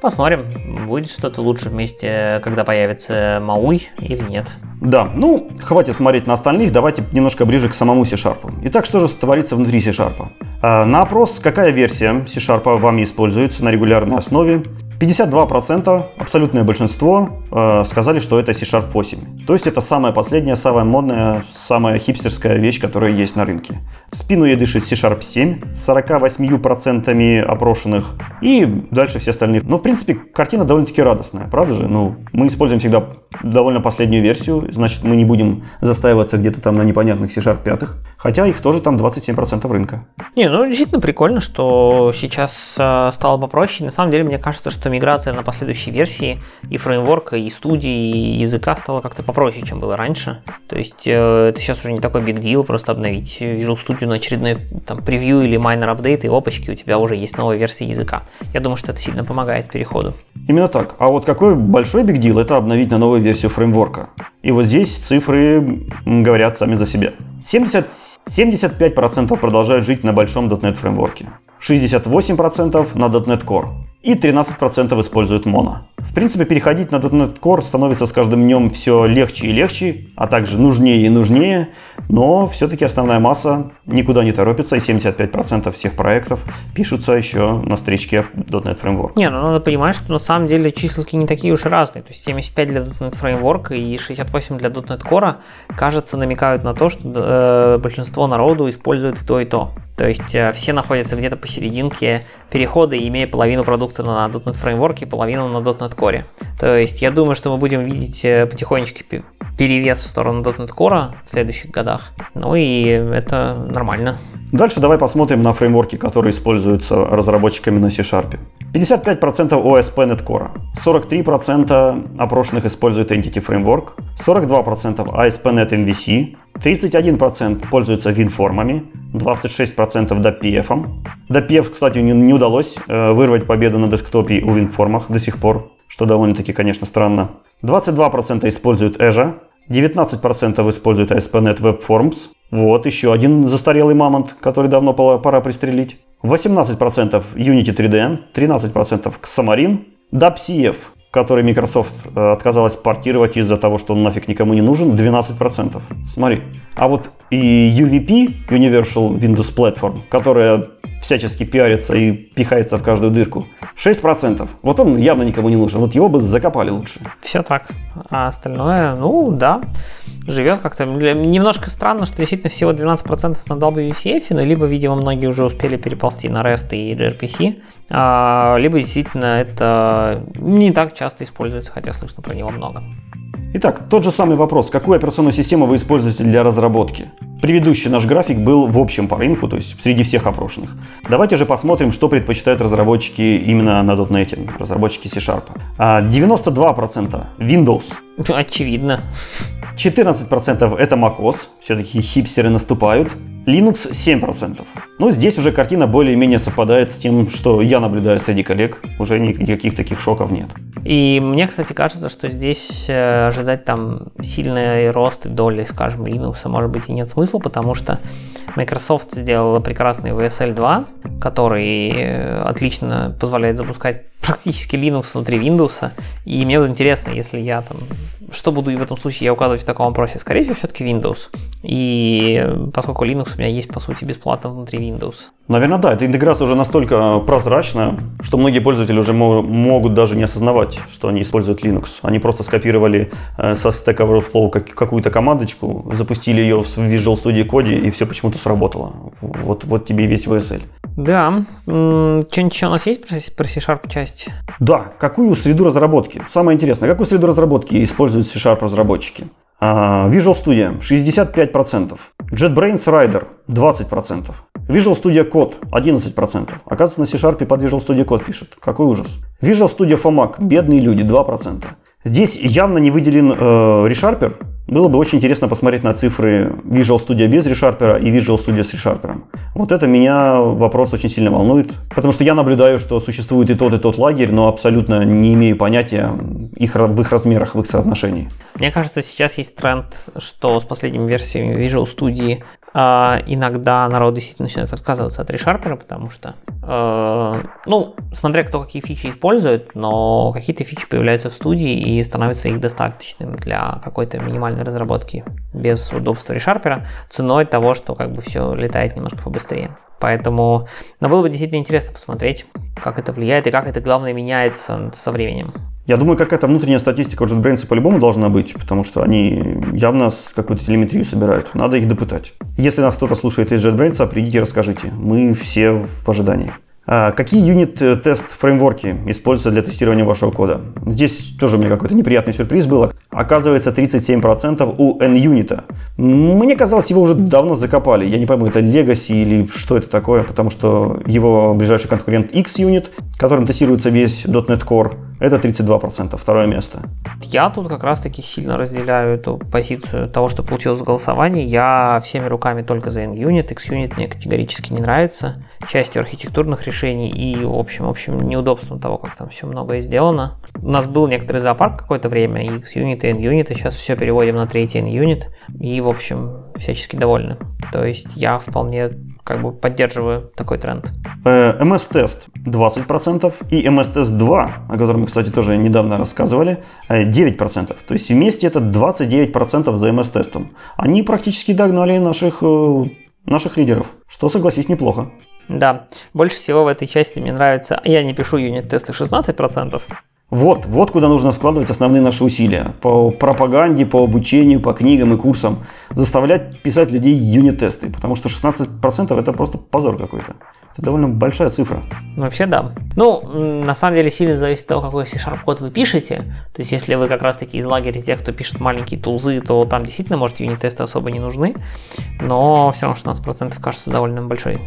Посмотрим, будет что-то лучше вместе, когда появится Мауй или нет. Да, ну, хватит смотреть на остальных, давайте немножко ближе к самому C-Sharp. Итак, что же творится внутри C-Sharp? А, на опрос, какая версия C-Sharp вами используется на регулярной основе, 52%, абсолютное большинство, э, сказали, что это C-Sharp 8. То есть это самая последняя, самая модная, самая хипстерская вещь, которая есть на рынке. В спину ей дышит C-Sharp 7 с 48% опрошенных и дальше все остальные. Но в принципе картина довольно-таки радостная, правда же? Ну, мы используем всегда довольно последнюю версию, значит мы не будем застаиваться где-то там на непонятных C-Sharp 5, хотя их тоже там 27% рынка. Не, ну действительно прикольно, что сейчас э, стало попроще. На самом деле мне кажется, что миграция на последующие версии и фреймворка, и и студии, и языка стало как-то попроще, чем было раньше. То есть э, это сейчас уже не такой big deal просто обновить Visual Studio на очередной там превью или майнер апдейт и опачки, у тебя уже есть новая версия языка. Я думаю, что это сильно помогает переходу. Именно так. А вот какой большой big deal это обновить на новую версию фреймворка. И вот здесь цифры говорят сами за себя. 70, 75% продолжают жить на большом .NET фреймворке, 68% на .NET Core и 13% используют Mono. В принципе, переходить на .NET Core становится с каждым днем все легче и легче, а также нужнее и нужнее, но все-таки основная масса никуда не торопится, и 75% всех проектов пишутся еще на стричке .NET Framework. Не, ну надо понимать, что на самом деле численки не такие уж и разные. То есть 75 для .NET Framework и 68 для .NET Core, кажется, намекают на то, что э, большинство народу использует и то, и то. То есть э, все находятся где-то посерединке перехода, имея половину продукта на .NET Framework и половину на .NET Core. То есть я думаю, что мы будем видеть э, потихонечку перевес в сторону .NET Core в следующих годах. Ну и это нормально. Дальше давай посмотрим на фреймворки, которые используются разработчиками на C-Sharp. 55% OSP.NET Core, 43% опрошенных используют Entity Framework, 42% ASP.NET MVC, 31% пользуются WinFormами, 26% DPF. DPF, кстати, не удалось э, вырвать победу на десктопе у WinFormах до сих пор, что довольно-таки, конечно, странно. 22% используют Azure, 19% используют ASP.NET Web Forms. Вот еще один застарелый мамонт, который давно пора пристрелить. 18% Unity 3D, 13% Xamarin, DAPCF, который Microsoft э, отказалась портировать из-за того, что он нафиг никому не нужен, 12%. Смотри. А вот и UVP, Universal Windows Platform, которая всячески пиарится и пихается в каждую дырку, 6%. Вот он явно никому не нужен. Вот его бы закопали лучше. Все так. А остальное, ну да, живет как-то. Немножко странно, что действительно всего 12% на WCF, но либо, видимо, многие уже успели переползти на REST и gRPC, а, либо действительно это не так часто используется, хотя слышно про него много. Итак, тот же самый вопрос. Какую операционную систему вы используете для разработки? Предыдущий наш график был в общем по рынку, то есть среди всех опрошенных. Давайте же посмотрим, что предпочитают разработчики именно на .NET, разработчики C-Sharp. 92% а, Windows. Очевидно. 14% это macOS, все-таки хипстеры наступают. Linux 7%. Ну, здесь уже картина более-менее совпадает с тем, что я наблюдаю среди коллег. Уже никаких таких шоков нет. И мне, кстати, кажется, что здесь э, ожидать там сильный рост доли, скажем, Linux, может быть, и нет смысла, потому что Microsoft сделала прекрасный VSL 2, который э, отлично позволяет запускать практически Linux внутри Windows. И мне вот интересно, если я там... Что буду в этом случае я указывать в таком вопросе? Скорее всего, все-таки Windows. И поскольку Linux у меня есть, по сути, бесплатно внутри Windows. Наверное, да. Эта интеграция уже настолько прозрачна, что многие пользователи уже могут даже не осознавать, что они используют Linux. Они просто скопировали э, со Stack Overflow какую-то командочку, запустили ее в Visual Studio Code, и все почему-то сработало. Вот, вот тебе и весь VSL. Да. Что-нибудь еще у нас есть про C-Sharp часть? Да. Какую среду разработки? Самое интересное, какую среду разработки используют C-Sharp разработчики? А, Visual Studio 65%, JetBrains Rider 20%, Visual Studio Code 11%. Оказывается, на C-Sharp под Visual Studio Code пишут. Какой ужас. Visual Studio for Mac, бедные люди, 2%. Здесь явно не выделен э, ReSharper, было бы очень интересно посмотреть на цифры Visual Studio без ReSharper и Visual Studio с ReSharper. Вот это меня вопрос очень сильно волнует, потому что я наблюдаю, что существует и тот, и тот лагерь, но абсолютно не имею понятия их, в их размерах, в их соотношении. Мне кажется, сейчас есть тренд, что с последними версиями Visual Studio иногда народ действительно начинает отказываться от ReSharper, потому что, э, ну, смотря кто какие фичи использует, но какие-то фичи появляются в студии и становятся их достаточными для какой-то минимальной разработки без удобства ReSharper ценой того, что как бы все летает немножко побыстрее. Поэтому, но было бы действительно интересно посмотреть, как это влияет и как это, главное, меняется со временем. Я думаю, какая-то внутренняя статистика у JetBrains по-любому должна быть, потому что они явно какую-то телеметрию собирают. Надо их допытать. Если нас кто-то слушает из JetBrains, придите и расскажите. Мы все в ожидании. А какие юнит-тест фреймворки используются для тестирования вашего кода? Здесь тоже у меня какой-то неприятный сюрприз был. Оказывается, 37% у NUnit. Мне казалось, его уже давно закопали. Я не пойму, это Legacy или что это такое, потому что его ближайший конкурент XUnit, которым тестируется весь .NET Core, это 32%, второе место. Я тут как раз-таки сильно разделяю эту позицию того, что получилось в голосовании. Я всеми руками только за NUnit, XUnit мне категорически не нравится. Частью архитектурных решений и, в общем, в общем, неудобством того, как там все многое сделано. У нас был некоторый зоопарк какое-то время, и XUnit, и NUnit, и сейчас все переводим на третий NUnit, и, в общем, всячески довольны. То есть я вполне как бы поддерживаю такой тренд. Э, 20% и MS-тест 2, о котором мы, кстати, тоже недавно рассказывали, 9%. Э, То есть вместе это 29% за MS-тестом. Они практически догнали наших, э, наших лидеров, что, согласись, неплохо. Да, больше всего в этой части мне нравится, я не пишу юнит-тесты 16%, вот, вот куда нужно вкладывать основные наши усилия. По пропаганде, по обучению, по книгам и курсам. Заставлять писать людей юнит-тесты. Потому что 16% это просто позор какой-то. Это довольно большая цифра. Ну, вообще да. Ну, на самом деле сильно зависит от того, какой C-Sharp код вы пишете. То есть, если вы как раз-таки из лагеря тех, кто пишет маленькие тулзы, то там действительно, может, юнит-тесты особо не нужны. Но все равно 16% кажется довольно большой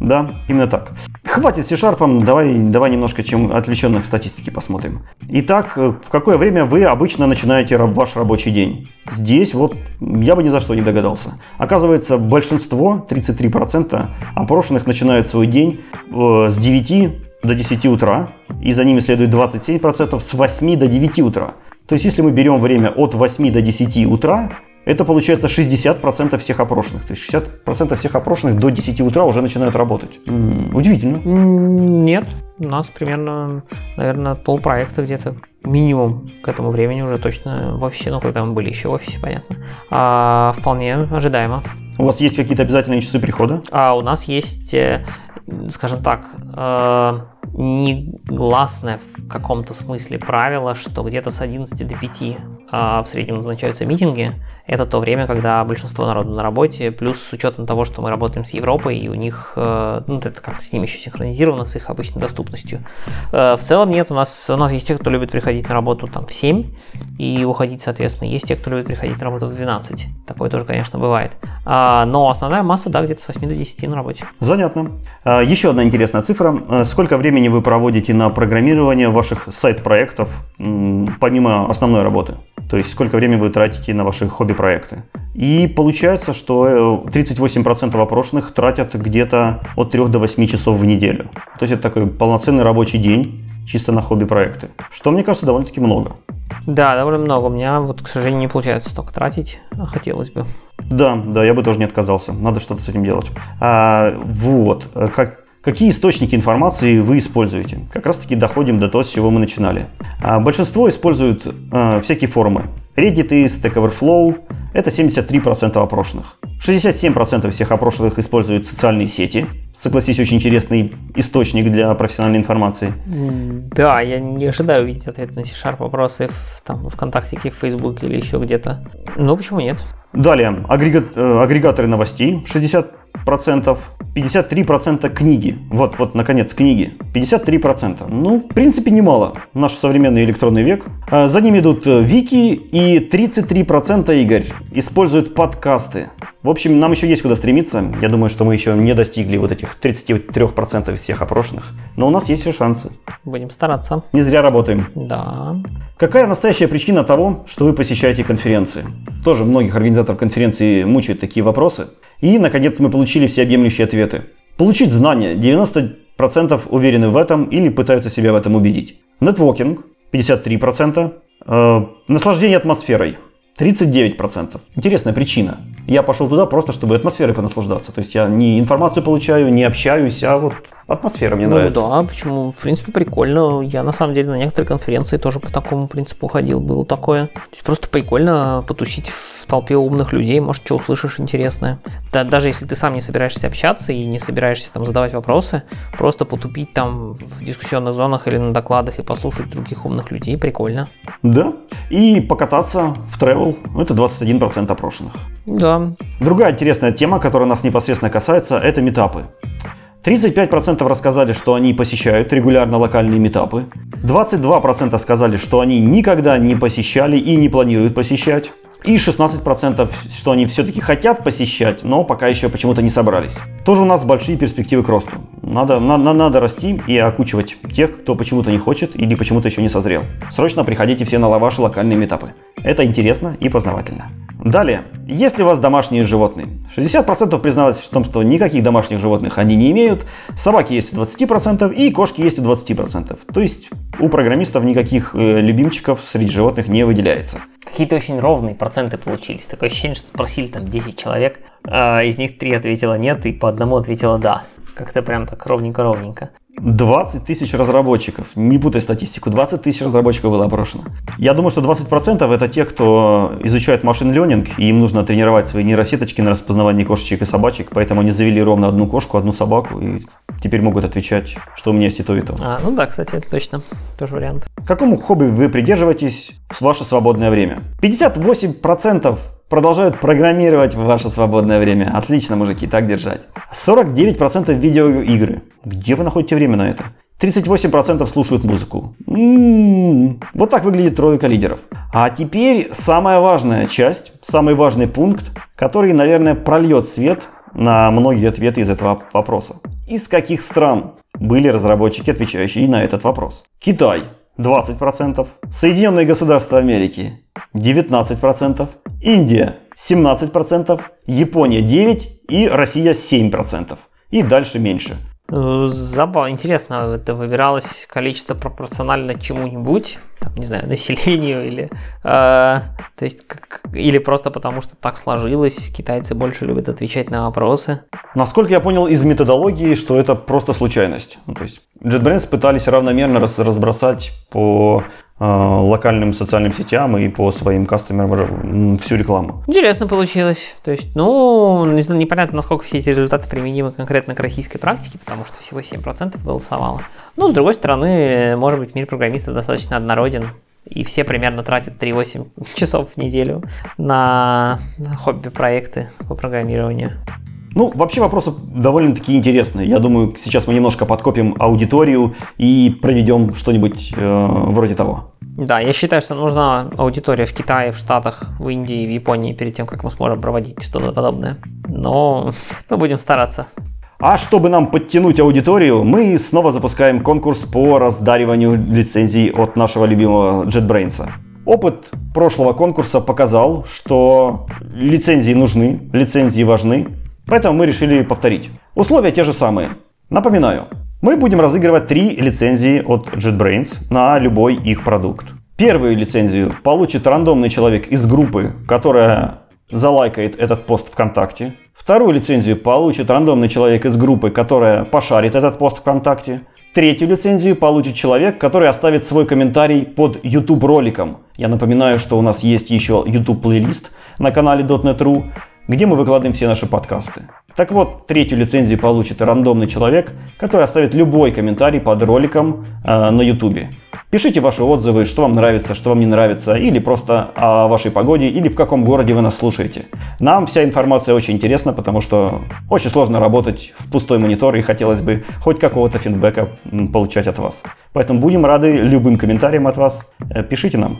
да, именно так. Хватит C-Sharp, давай, давай немножко чем отвлеченных статистики посмотрим. Итак, э, в какое время вы обычно начинаете ваш рабочий день? Здесь вот я бы ни за что не догадался. Оказывается, большинство, 33% опрошенных начинают свой день э, с 9 до 10 утра, и за ними следует 27% с 8 до 9 утра. То есть, если мы берем время от 8 до 10 утра, это получается 60% всех опрошенных. То есть 60% всех опрошенных до 10 утра уже начинают работать. М-м, удивительно. Нет, у нас примерно, наверное, полпроекта где-то минимум к этому времени уже точно в офисе, ну когда мы были еще в офисе, понятно. А, вполне ожидаемо. У вас есть какие-то обязательные часы прихода? А у нас есть, э, скажем так, э, негласное в каком-то смысле правило, что где-то с 11 до 5 а, в среднем назначаются митинги. Это то время, когда большинство народу на работе, плюс с учетом того, что мы работаем с Европой, и у них, э, ну, это как-то с ними еще синхронизировано, с их обычной доступностью. Э, в целом нет, у нас, у нас есть те, кто любит приходить на работу там в 7 и уходить, соответственно. Есть те, кто любит приходить на работу в 12. Такое тоже, конечно, бывает. А, но основная масса, да, где-то с 8 до 10 на работе. Занятно. А, еще одна интересная цифра. Э, сколько времени вы проводите на программирование ваших сайт-проектов, помимо основной работы? То есть сколько времени вы тратите на ваши хобби-проекты. И получается, что 38% э, опрошенных тратят где-то от 3 до 8 часов в неделю. То есть это такой полноценный рабочий день чисто на хобби-проекты. Что, мне кажется, довольно-таки много. Да, довольно много. У меня, вот, к сожалению, не получается столько тратить. А хотелось бы. Да, да, я бы тоже не отказался. Надо что-то с этим делать. А, вот. Э, как, Какие источники информации вы используете? Как раз таки доходим до того, с чего мы начинали. А, большинство используют э, всякие форумы. Reddit и Stack Overflow – это 73% опрошенных. 67% всех опрошенных используют социальные сети. Согласись, очень интересный источник для профессиональной информации. Да, я не ожидаю увидеть ответ на C-Sharp вопросы в, там, ВКонтакте, в Фейсбуке или еще где-то. Ну, почему нет? Далее, агрегат, э, агрегаторы новостей 60%, 53% книги. Вот, вот, наконец, книги. 53%. Ну, в принципе, немало. Наш современный электронный век. А за ними идут э, вики и 33% Игорь используют подкасты. В общем, нам еще есть куда стремиться. Я думаю, что мы еще не достигли вот этих 33% всех опрошенных. Но у нас есть все шансы. Будем стараться. Не зря работаем. Да. Какая настоящая причина того, что вы посещаете конференции? Тоже многих организаторов конференции мучают такие вопросы. И, наконец, мы получили всеобъемлющие ответы. Получить знания. 90% уверены в этом или пытаются себя в этом убедить. Нетворкинг. 53%. Э, наслаждение атмосферой. 39%. Интересная причина. Я пошел туда просто, чтобы атмосферой понаслаждаться. То есть я не информацию получаю, не общаюсь, а вот атмосфера мне ну, нравится. Да, почему? В принципе, прикольно. Я на самом деле на некоторые конференции тоже по такому принципу ходил. Было такое. То есть просто прикольно потусить в толпе умных людей, может, что услышишь интересное. Да, даже если ты сам не собираешься общаться и не собираешься там задавать вопросы, просто потупить там в дискуссионных зонах или на докладах и послушать других умных людей, прикольно. Да, и покататься в travel, это 21% опрошенных. Да. Другая интересная тема, которая нас непосредственно касается, это метапы. 35% рассказали, что они посещают регулярно локальные метапы. 22% сказали, что они никогда не посещали и не планируют посещать. И 16%, что они все-таки хотят посещать, но пока еще почему-то не собрались. Тоже у нас большие перспективы к росту. Надо, надо, надо расти и окучивать тех, кто почему-то не хочет или почему-то еще не созрел. Срочно приходите все на ваши локальные метапы. Это интересно и познавательно. Далее, если у вас домашние животные. 60% призналось в том, что никаких домашних животных они не имеют, собаки есть у 20% и кошки есть у 20%. То есть у программистов никаких э, любимчиков среди животных не выделяется. Какие-то очень ровные проценты получились. Такое ощущение, что спросили там 10 человек, а из них 3 ответило нет и по одному ответило да. Как-то прям так ровненько-ровненько. 20 тысяч разработчиков. Не путай статистику. 20 тысяч разработчиков было опрошено. Я думаю, что 20% это те, кто изучает машин ленинг, и им нужно тренировать свои нейросеточки на распознавание кошечек и собачек, поэтому они завели ровно одну кошку, одну собаку, и теперь могут отвечать, что у меня есть и то, и то. А, ну да, кстати, это точно. Тоже вариант. Какому хобби вы придерживаетесь в ваше свободное время? 58% продолжают программировать в ваше свободное время. Отлично, мужики, так держать. 49% видеоигры. Где вы находите время на это? 38% слушают музыку. М-м-м. Вот так выглядит тройка лидеров. А теперь самая важная часть, самый важный пункт, который, наверное, прольет свет на многие ответы из этого вопроса. Из каких стран были разработчики, отвечающие на этот вопрос? Китай 20%, Соединенные Государства Америки 19%, Индия 17%, Япония 9% и Россия 7%. И дальше меньше. Э, Забавно, интересно, это выбиралось количество пропорционально чему-нибудь, там, не знаю, населению или, э, то есть, как, или просто потому, что так сложилось, китайцы больше любят отвечать на вопросы. Насколько я понял из методологии, что это просто случайность. Ну, то есть JetBrains пытались равномерно раз, разбросать по э, локальным социальным сетям и по своим кастомерам всю рекламу. Интересно получилось. То есть, ну, не знаю, непонятно, насколько все эти результаты применимы конкретно к российской практике, потому что всего 7% голосовало. Но, с другой стороны, может быть, мир программистов достаточно однороден, и все примерно тратят 3-8 часов в неделю на хобби-проекты по программированию. Ну, вообще вопросы довольно-таки интересные. Я думаю, сейчас мы немножко подкопим аудиторию и проведем что-нибудь э, вроде того. Да, я считаю, что нужна аудитория в Китае, в Штатах, в Индии, в Японии перед тем, как мы сможем проводить что-то подобное. Но мы будем стараться. А чтобы нам подтянуть аудиторию, мы снова запускаем конкурс по раздариванию лицензий от нашего любимого JetBrains. Опыт прошлого конкурса показал, что лицензии нужны, лицензии важны, Поэтому мы решили повторить. Условия те же самые. Напоминаю, мы будем разыгрывать три лицензии от JetBrains на любой их продукт. Первую лицензию получит рандомный человек из группы, которая залайкает этот пост ВКонтакте. Вторую лицензию получит рандомный человек из группы, которая пошарит этот пост ВКонтакте. Третью лицензию получит человек, который оставит свой комментарий под YouTube роликом. Я напоминаю, что у нас есть еще YouTube плейлист на канале .NET.ru, где мы выкладываем все наши подкасты. Так вот, третью лицензию получит рандомный человек, который оставит любой комментарий под роликом э, на YouTube. Пишите ваши отзывы, что вам нравится, что вам не нравится, или просто о вашей погоде, или в каком городе вы нас слушаете. Нам вся информация очень интересна, потому что очень сложно работать в пустой монитор, и хотелось бы хоть какого-то фидбэка получать от вас. Поэтому будем рады любым комментариям от вас. Э, пишите нам.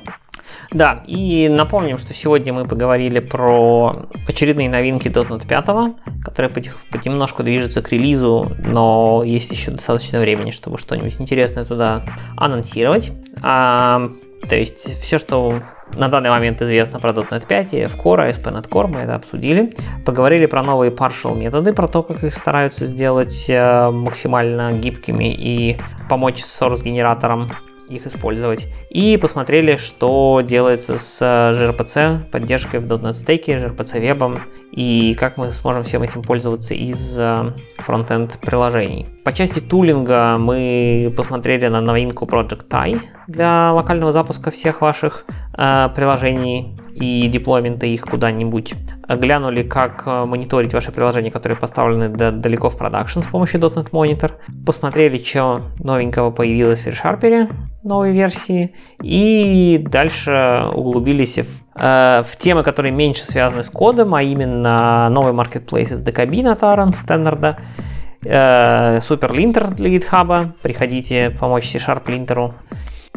Да, и напомним, что сегодня мы поговорили про очередные новинки .NET 5, которые понемножку движутся к релизу, но есть еще достаточно времени, чтобы что-нибудь интересное туда анонсировать. А, то есть все, что на данный момент известно про .NET 5, F-Core, ASP.NET Core, мы это обсудили. Поговорили про новые partial методы, про то, как их стараются сделать э, максимально гибкими и помочь с source-генератором их использовать. И посмотрели, что делается с gRPC, поддержкой в .NET Stack, gRPC вебом, и как мы сможем всем этим пользоваться из э, фронтенд приложений. По части тулинга мы посмотрели на новинку Project Tai для локального запуска всех ваших э, приложений и деплоймента их куда-нибудь. Глянули, как э, мониторить ваши приложения, которые поставлены далеко в продакшн с помощью .NET Monitor. Посмотрели, что новенького появилось в ReSharper новой версии. И дальше углубились в, э, в темы, которые меньше связаны с кодом, а именно новый marketplace из DKB на Taran стендарда, э, суперлинтер для GitHub, приходите помочь C-Sharp линтеру,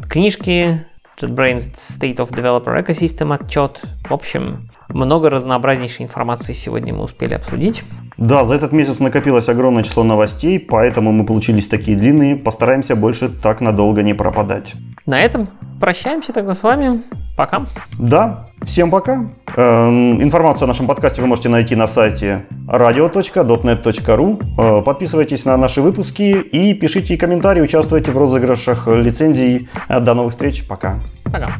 книжки, JetBrains State of Developer Ecosystem отчет. В общем, много разнообразнейшей информации сегодня мы успели обсудить. Да, за этот месяц накопилось огромное число новостей, поэтому мы получились такие длинные. Постараемся больше так надолго не пропадать. На этом прощаемся тогда с вами. Пока. Да, всем пока. Эм, информацию о нашем подкасте вы можете найти на сайте radio.dotnet.ru. Э, подписывайтесь на наши выпуски и пишите комментарии, участвуйте в розыгрышах лицензий. Э, до новых встреч. Пока. Пока.